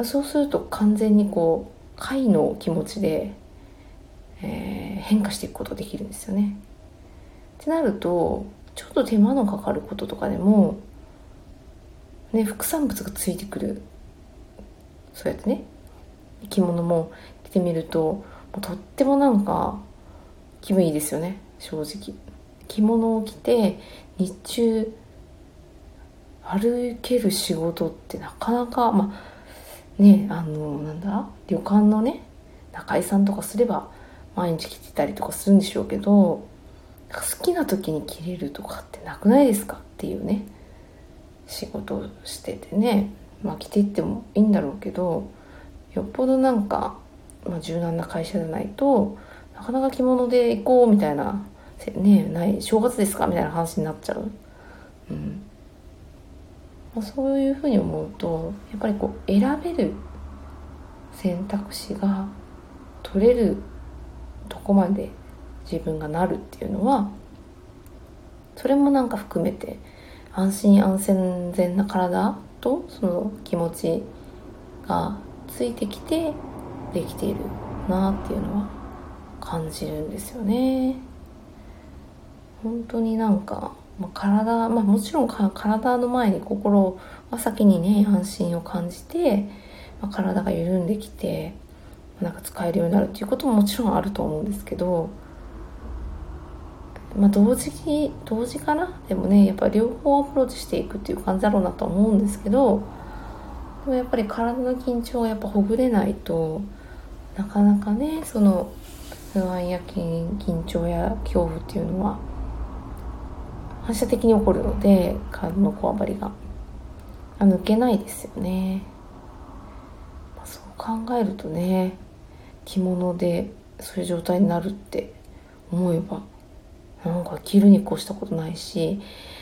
そうすると完全にこう貝の気持ちで、えー、変化していくことができるんですよね。ってなるとちょっと手間のかかることとかでも、ね、副産物がついてくるそうやってね着物も着てみるともうとってもなんか気分いいですよね正直。着物を着て日中歩ける仕事ってなかなかまあねあのなんだ旅館のね中居さんとかすれば毎日着てたりとかするんでしょうけど好きな時に着れるとかってなくないですかっていうね。仕事をしててね。まあ着ていってもいいんだろうけどよっぽどなんか、まあ、柔軟な会社じゃないとなかなか着物で行こうみたいなねない正月ですかみたいな話になっちゃう。うん。まあ、そういうふうに思うとやっぱりこう選べる選択肢が取れるとこまで自分がなるっていうのはそれもなんか含めて安心安全な体とその気持ちがついてきてできているなっていうのは感じるんですよね。本当になんかまあ、体、まあ、もちろん体の前に心は先にね安心を感じて、まあ、体が緩んできて、なんか使えるようになるっていうことももちろんあると思うんですけど、まあ、同時に同時かな？でもねやっぱり両方アプローチしていくっていう感じだろうなと思うんですけどでもやっぱり体の緊張がやっぱほぐれないとなかなかねその不安や緊張や恐怖っていうのは反射的に起こるので体のこわばりが。抜けないですよね。そう考えるとね着物でそういう状態になるって思えばなんか着るに越したことないし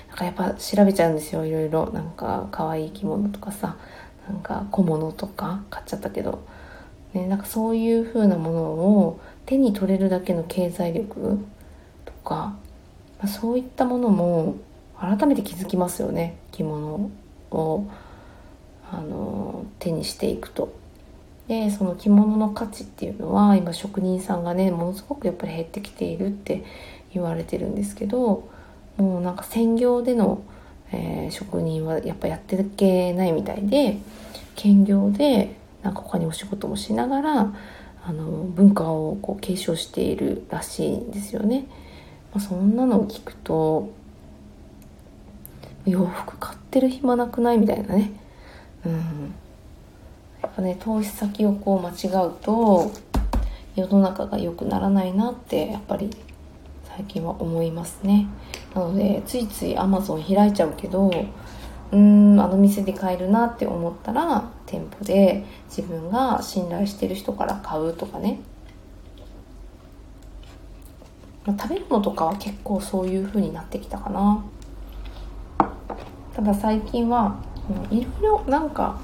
なんかやっぱ調べちゃうんですよいろいろ。なんか可愛い着物とかさなんか小物とか買っちゃったけど、ね、なんかそういう風なものを手に取れるだけの経済力とかまあそういったものも改めて気づきますよね着物を。あの手にしていくと。でその着物の価値っていうのは今職人さんがねものすごくやっぱり減ってきているって言われてるんですけどもうなんか専業での、えー、職人はやっぱやっていけないみたいで兼業でなんか他にお仕事もしながらあの文化をこう継承しているらしいんですよね。まあ、そんなのを聞くと洋服買ってる暇なくないみたいなね。うんね投資先をこう間違うと世の中が良くならないなってやっぱり最近は思いますね。なのでついつい Amazon 開いちゃうけどうーんあの店で買えるなって思ったら店舗で自分が信頼してる人から買うとかね。食べ物とかは結構そういう風になってきたかな。ただ最近はいろいろなんか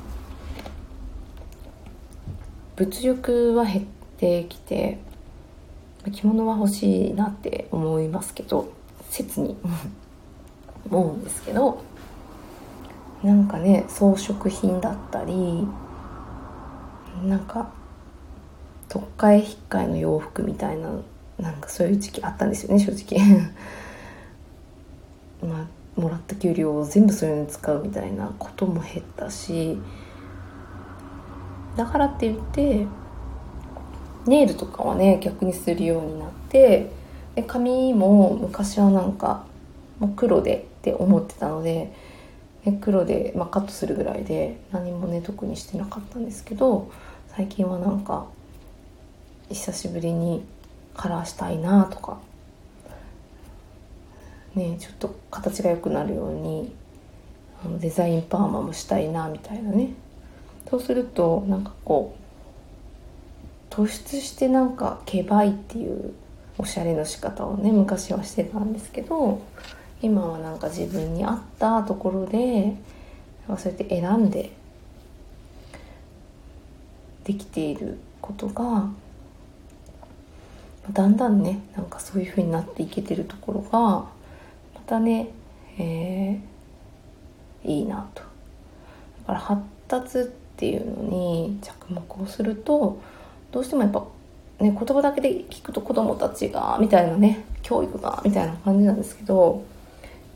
物欲は減ってきて着物は欲しいなって思いますけど切に。思うんですけどなんかね装飾品だったりなんか特会引っかえの洋服みたいななんかそういう時期あったんですよね正直。まあもらった給料を全部そういうのに使うみたいなことも減ったしだからって言ってネイルとかはね逆にするようになってで髪も昔はなんかもう黒でって思ってたので、ね、黒で、まあ、カットするぐらいで何もね特にしてなかったんですけど最近はなんか久しぶりにカラーしたいなとかねちょっと形が良くなるようにあのデザインパーマもしたいなみたいなね。そうするとなんかこう突出してなんかケバいっていうおしゃれの仕方をね昔はしてたんですけど今はなんか自分に合ったところでそうやって選んでできていることがだんだんねなんかそういう風になっていけてるところがまたね、えー、いいなと。だから発達っていうのに着目をするとどうしてもやっぱね言葉だけで聞くと子供たちがみたいなね教育がみたいな感じなんですけど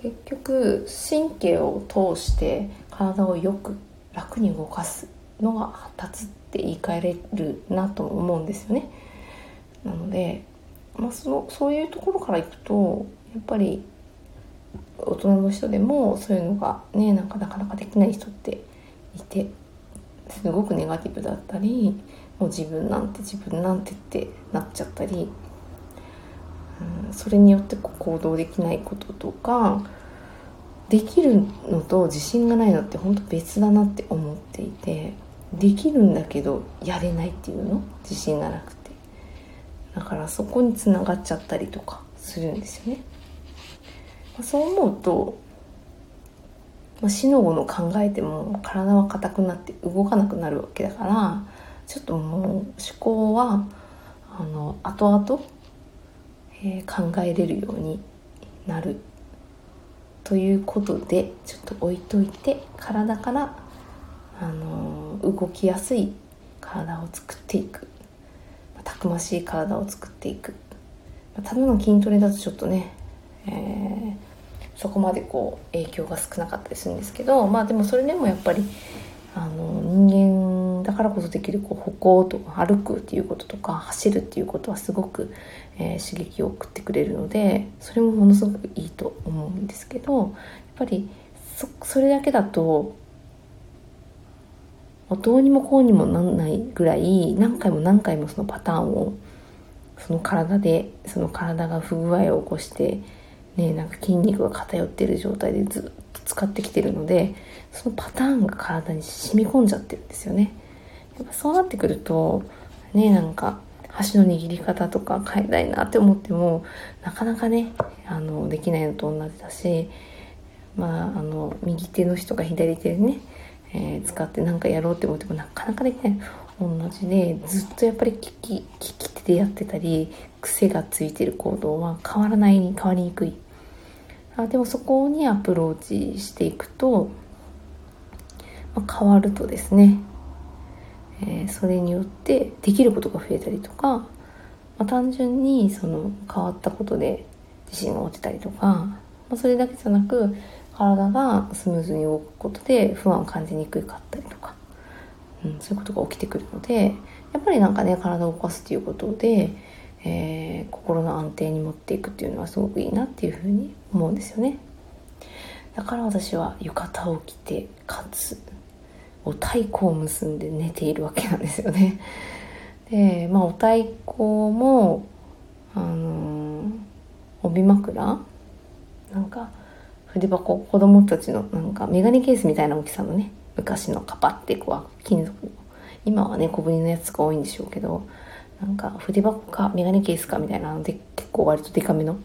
結局神経を通して体をよく楽に動かすのが発達って言い換えれるなと思うんですよね。なので、まあ、そのそういうところからいくとやっぱり大人の人でもそういうのがねなんかなかなかできない人っていてすごくネガティブだったりもう自分なんて自分なんてってなっちゃったり、うん、それによってこう行動できないこととかできるのと自信がないのって本当別だなって思っていてできるんだけどやれないっていうの？自信がなくてだからそこにつながっちゃったりとかするんですよね。そう思うとまあ、死の後の考えても体は硬くなって動かなくなるわけだからちょっともう思考はあの後々、えー、考えれるようになるということでちょっと置いといて体からあの動きやすい体を作っていく。たくましい体を作っていく。まただの筋トレだとちょっとね、えーそこまでこう影響が少なかったりするんですけどまあでもそれでもやっぱりあの人間だからこそできるこう歩行とか歩くっていうこととか走るっていうことはすごく、えー、刺激を送ってくれるのでそれもものすごくいいと思うんですけどやっぱりそそれだけだとどうにもこうにもなんないぐらい何回も何回もそのパターンをその体でその体が不具合を起こしてね、なんか筋肉が偏ってる状態でずっと使ってきてるのでそのパターンが体に染み込んじゃってるんですよね。やっぱそうなってくるとねなんか箸の握り方とか変えたいなって思ってもなかなかねあのできないのと同じだしまああの右手の人が左手でね、えー、使って何かやろうって思ってもなかなかできない同じでずっとやっぱり利き利き手でやってたり癖がついてる行動は変わらない変わりにくい。あでもそこにアプローチしていくと、まあ、変わるとですね、えー、それによってできることが増えたりとか、まあ、単純にその変わったことで自信が落ちたりとか、まあ、それだけじゃなく体がスムーズに動くことで不安を感じにくかったりとか、うん、そういうことが起きてくるのでやっぱりなんかね体を動かすっていうことでえー、心の安定に持っていくっていうのはすごくいいなっていうふうに思うんですよね。だから私は浴衣を着てかつお太鼓を結んで寝ているわけなんですよね。でまあお太鼓もあのー、帯枕？なんか筆箱子供たちのなんかメガネケースみたいな大きさのね。昔のカパってこう金属今はね小ぶりのやつが多いんでしょうけどなんか筆箱かメガネケースかみたいなので結構割とデカめの、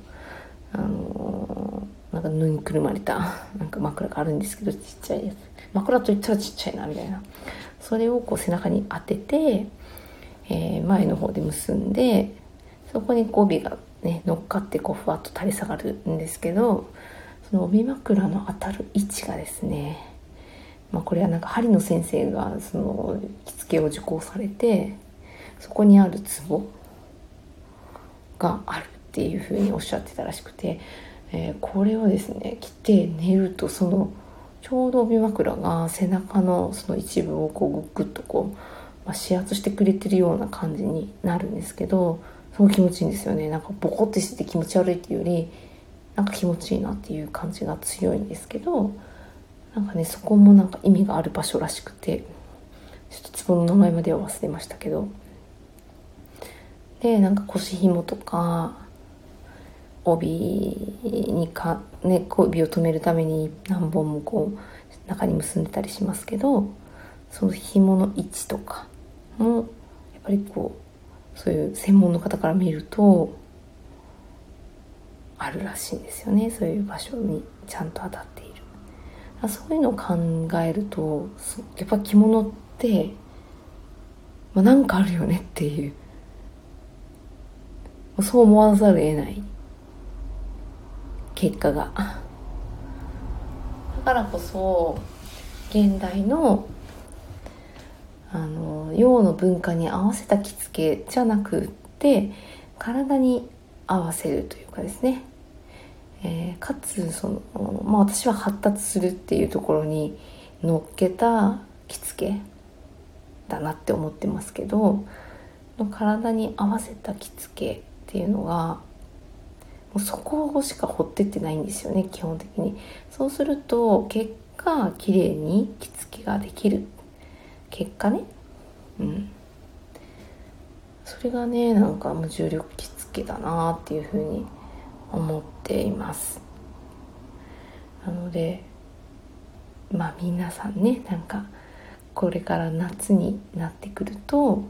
あのー、なんか布にくるまれた なんか枕があるんですけどちっちゃいやつ。枕といったらちっちゃいなみたいな。それをこう背中に当てて、えー、前の方で結んでそこにこう帯がね乗っかってこうふわっと垂れ下がるんですけどその帯枕の当たる位置がですねまあこれはなんか針の先生がその着付けを受講されてそこにあるツボがあるっていうふうにおっしゃってたらしくて、えー、これをですね着て寝るとそのちょうど帯枕が背中のその一部をこうグッとこう、まあ、指圧してくれてるような感じになるんですけどすごい気持ちいいんですよね。なんかボコってしてて気持ち悪いっていうよりなんか気持ちいいなっていう感じが強いんですけどなんかねそこもなんか意味がある場所らしくてちょっとツボの名前までは忘れましたけどでなんか腰紐とか帯にか、ね、帯を留めるために何本もこう中に結んでたりしますけどその紐の位置とかもやっぱりこうそういう専門の方から見るとあるらしいんですよね。そういう場所にちゃんと当たっている。そういうのを考えるとやっぱ着物って、まあ、なんかあるよねっていうそう思わざるを得ない。結果が。だからこそ現代のあの洋の文化に合わせた着付けじゃなくって体に合わせるというかですね、えー、かつその、まあ、私は発達するっていうところに乗っけた着付けだなって思ってますけど体に合わせた着付けっていうのがもうそこしか掘ってってないんですよね基本的に。そうすると結果綺麗に着付けができる。結果ね。うん。それがねなんか無重力着付けだなっていうふうに思っています。なのでまあ皆さんねなんかこれから夏になってくると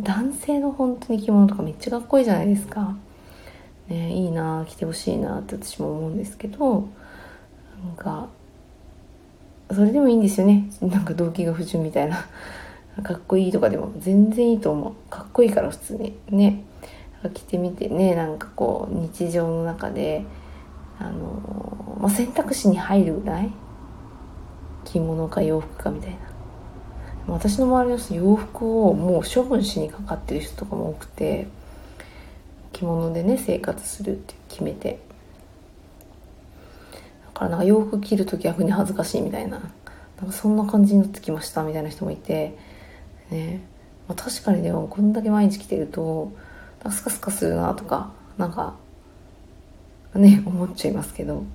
男性の本当に着物とかめっちゃかっこいいじゃないですか。ね、いいな着てほしいなって私も思うんですけどなんかそれでもいいんですよね。なんか動機が不純みたいな。かっこいいとかでも。全然いいと思う。かっこいいから普通に。ね。着てみてねなんかこう日常の中であの、まあ、選択肢に入るぐらい？着物か洋服かみたいな。私の周りの人洋服をもう処分しにかかってる人とかも多くて着物でね生活するって決めて。だからなんか洋服着ると逆に恥ずかしいみたいななんかそんな感じになってきましたみたいな人もいてね、まあ、確かにでもこんだけ毎日着てるとなんかスカスカするなとかなんかね思っちゃいますけど、うん、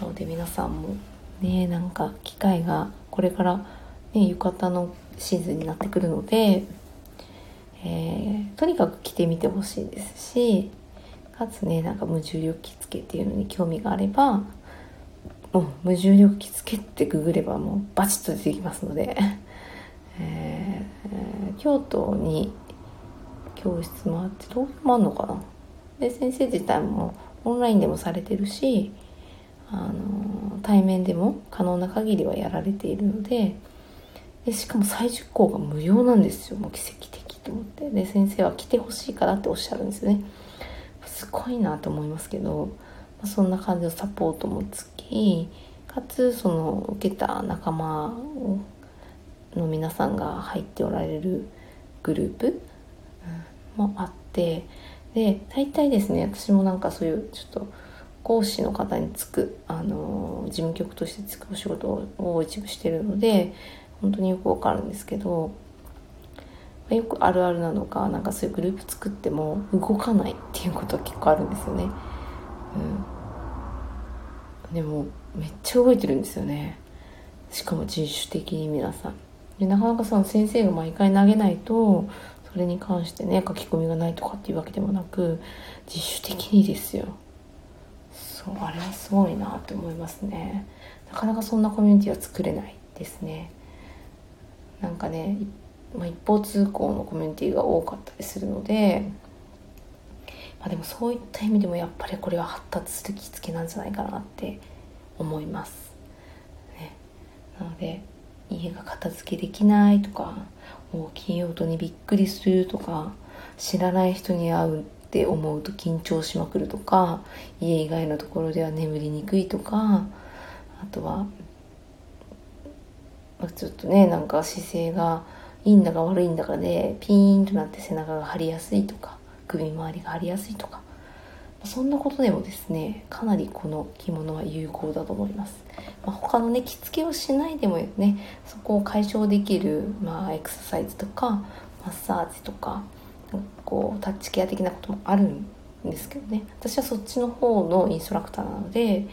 なので皆さんもねなんか機会がこれから、ね、浴衣のシーズンになってくるので、えー、とにかく着てみてほしいですしかつねなんか無重力着付けっていうのに興味があればもう無重力着付けってググればもうバチッと出てきますので、えー、京都に教室もあって東京もあるのかな？で先生自体もオンラインでもされてるしあの対面でも可能な限りはやられているのででしかも再受講が無料なんですよもう奇跡的と思って。で先生は来てほしいからっておっしゃるんですね。すごいなと思いますけど、まあ、そんな感じのサポートもつきかつその受けた仲間の皆さんが入っておられるグループもあって。で大体ですね私もなんかそういうちょっと講師の方につく、あの事務局としてつくお仕事を一部してるので本当によくわかるんですけどよくあるあるなのかなんかそういうグループ作っても動かないっていうことは結構あるんですよね。うん、でもめっちゃ動いてるんですよね。しかも自主的に皆さん。でなかなかその先生が毎回投げないとそれに関してね書き込みがないとかっていうわけでもなく自主的にですよそうあれはすごいなって思いますね。なかなかそんなコミュニティは作れないですね。なんかね、まあ、一方通行のコミュニティが多かったりするのでまあでもそういった意味でもやっぱりこれは発達する着付けなんじゃないかなって思います、ね、なので家が片付けできないとか大きい音にびっくりするとか知らない人に会うって思うと緊張しまくるとか家以外のところでは眠りにくいとかあとはちょっとねなんか姿勢がいいんだか悪いんだかでピーンとなって背中が張りやすいとか首周りが張りやすいとかそんなことでもですねかなりこの着物は有効だと思います、まあ、他のね着付けをしないでもねそこを解消できる、まあ、エクササイズとかマッサージとかこうタッチケア的なこともあるんですけどね。私はそっちの方のインストラクターなので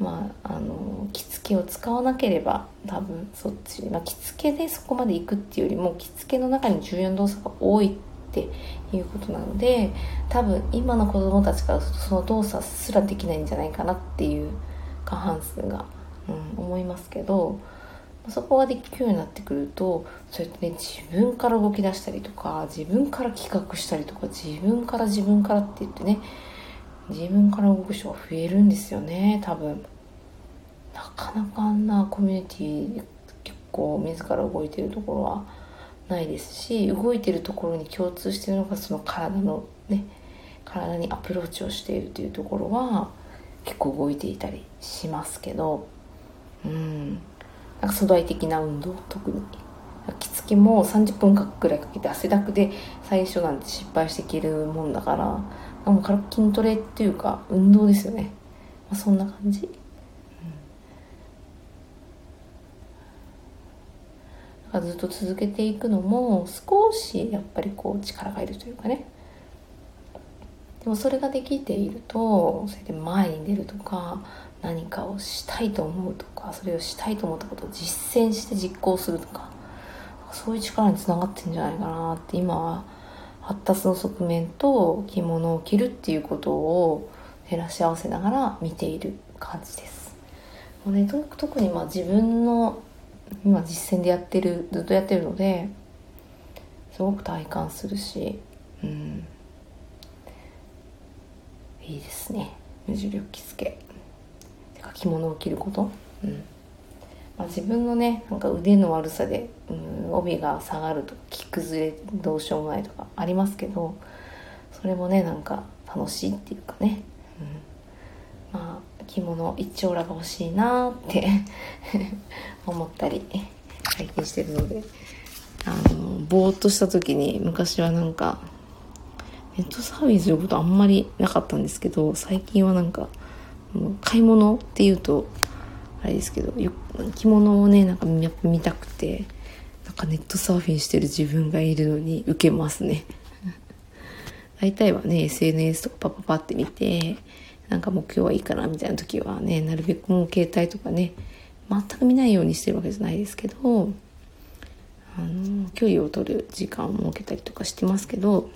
まあ、あの着付けを使わなければ多分そっち、まあ、着付けでそこまで行くっていうよりも着付けの中に重要な動作が多いっていうことなので多分今の子供たちからするとその動作すらできないんじゃないかなっていう過半数が、うん、思いますけどそこができるようになってくるとそうやってね自分から動き出したりとか自分から企画したりとか自分から自分からって言ってね自分から動く人が増えるんですよね多分。なかなかあんなコミュニティ結構自ら動いてるところはないですし動いてるところに共通してるのがその体のね体にアプローチをしているというところは結構動いていたりしますけどうん。なんか素材的な運動特に。着付けも30分間くらいかけて汗だくで最初なんて失敗していけるもんだからもう軽く筋トレっていうか運動ですよね、まあ、そんな感じ。ずっと続けていくのも少しやっぱりこう力がいるというかね。でもそれができているとそれで前に出るとか何かをしたいと思うとかそれをしたいと思ったことを実践して実行するとかそういう力につながってんじゃないかなって今は発達の側面と着物を着るっていうことを照らし合わせながら見ている感じです。もうね、特にまあ自分の今実践でやってるずっとやってるのですごく体感するしうん。いいですね。無重力着付け。着物を着ること？うん。まあ、自分のねなんか腕の悪さで、うん、帯が下がるとか着崩れどうしようもないとかありますけどそれもねなんか楽しいっていうかね、うん、まあ着物一丁羅が欲しいなって 思ったり最近してるので。あのぼーっとした時に昔はなんかネットサービスすることあんまりなかったんですけど最近はなんか買い物っていうとあれですけど着物をねなんかやっぱ見たくてなんかネットサーフィンしてる自分がいるのに受けますね。大体はね SNS とかパパパって見てなんか目標はいいかなみたいな時はねなるべくもう携帯とかね全く見ないようにしてるわけじゃないですけどあの距離を取る時間を設けたりとかしてますけど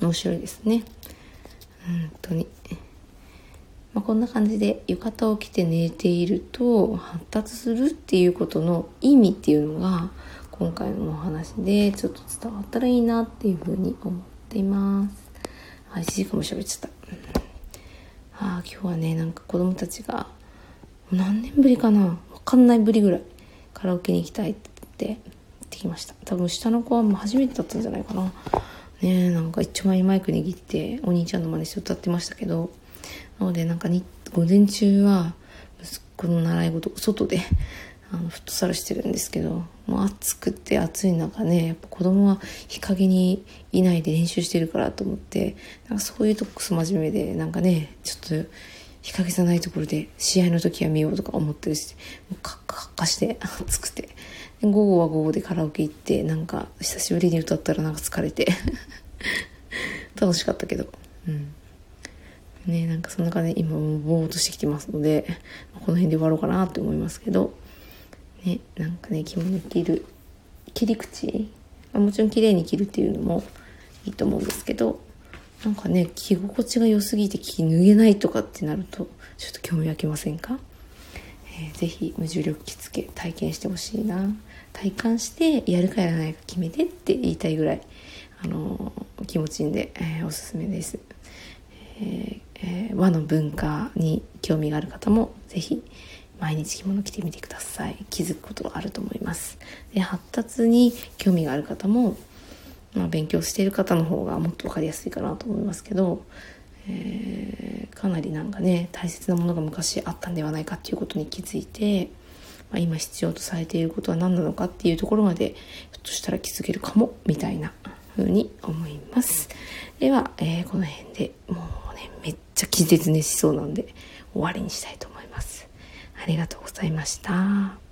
面白いですね。本当に、こんな感じで浴衣を着て寝ていると発達するっていうことの意味っていうのが今回のお話でちょっと伝わったらいいなっていうふうに思っています。あ、1時間も喋っちゃった。ああ、今日はね、なんか子供たちが何年ぶりかなわかんないぶりぐらいカラオケに行きたいって言ってきました。多分下の子はもう初めてだったんじゃないかな。ねなんか一枚マイク握ってお兄ちゃんの真似して歌ってましたけど、なのでなんかに午前中は息子の習い事外で あのフットサルしてるんですけどもう暑くて暑い中ねやっぱ子供は日陰にいないで練習してるからと思ってなんかそういうとこクソ真面目でなんかねちょっと日陰じゃないところで試合の時は見ようとか思ってるしもうカッカッカして 暑くて。午後は午後でカラオケ行ってなんか久しぶりに歌ったらなんか疲れて。楽しかったけど。うん。ねなんかそんな感じで今もぼーっとしてきてますのでこの辺で終わろうかなって思いますけどねなんかね着物着る切り口、もちろん綺麗に着るっていうのもいいと思うんですけどなんかね着心地が良すぎて着脱げないとかってなるとちょっと興味湧きませんか、えー、ぜひ無重力着付け体験してほしいな。体感してやるかやらないか決めてって言いたいぐらい、あのー、気持ちいいんで、えー、おすすめです、ええー、和の文化に興味がある方もぜひ毎日着物着てみてください。気づくことがあると思います。で発達に興味がある方も、まあ、勉強している方の方がもっと分かりやすいかなと思いますけど、えー、かなりなんかね大切なものが昔あったんではないかっていうことに気づいて、ま、今必要とされていることは何なのかっていうところまでひょっとしたら気づけるかもみたいな風に思います。では、えー、この辺でもうめっちゃ気絶ねしそうなんで終わりにしたいと思いますありがとうございました。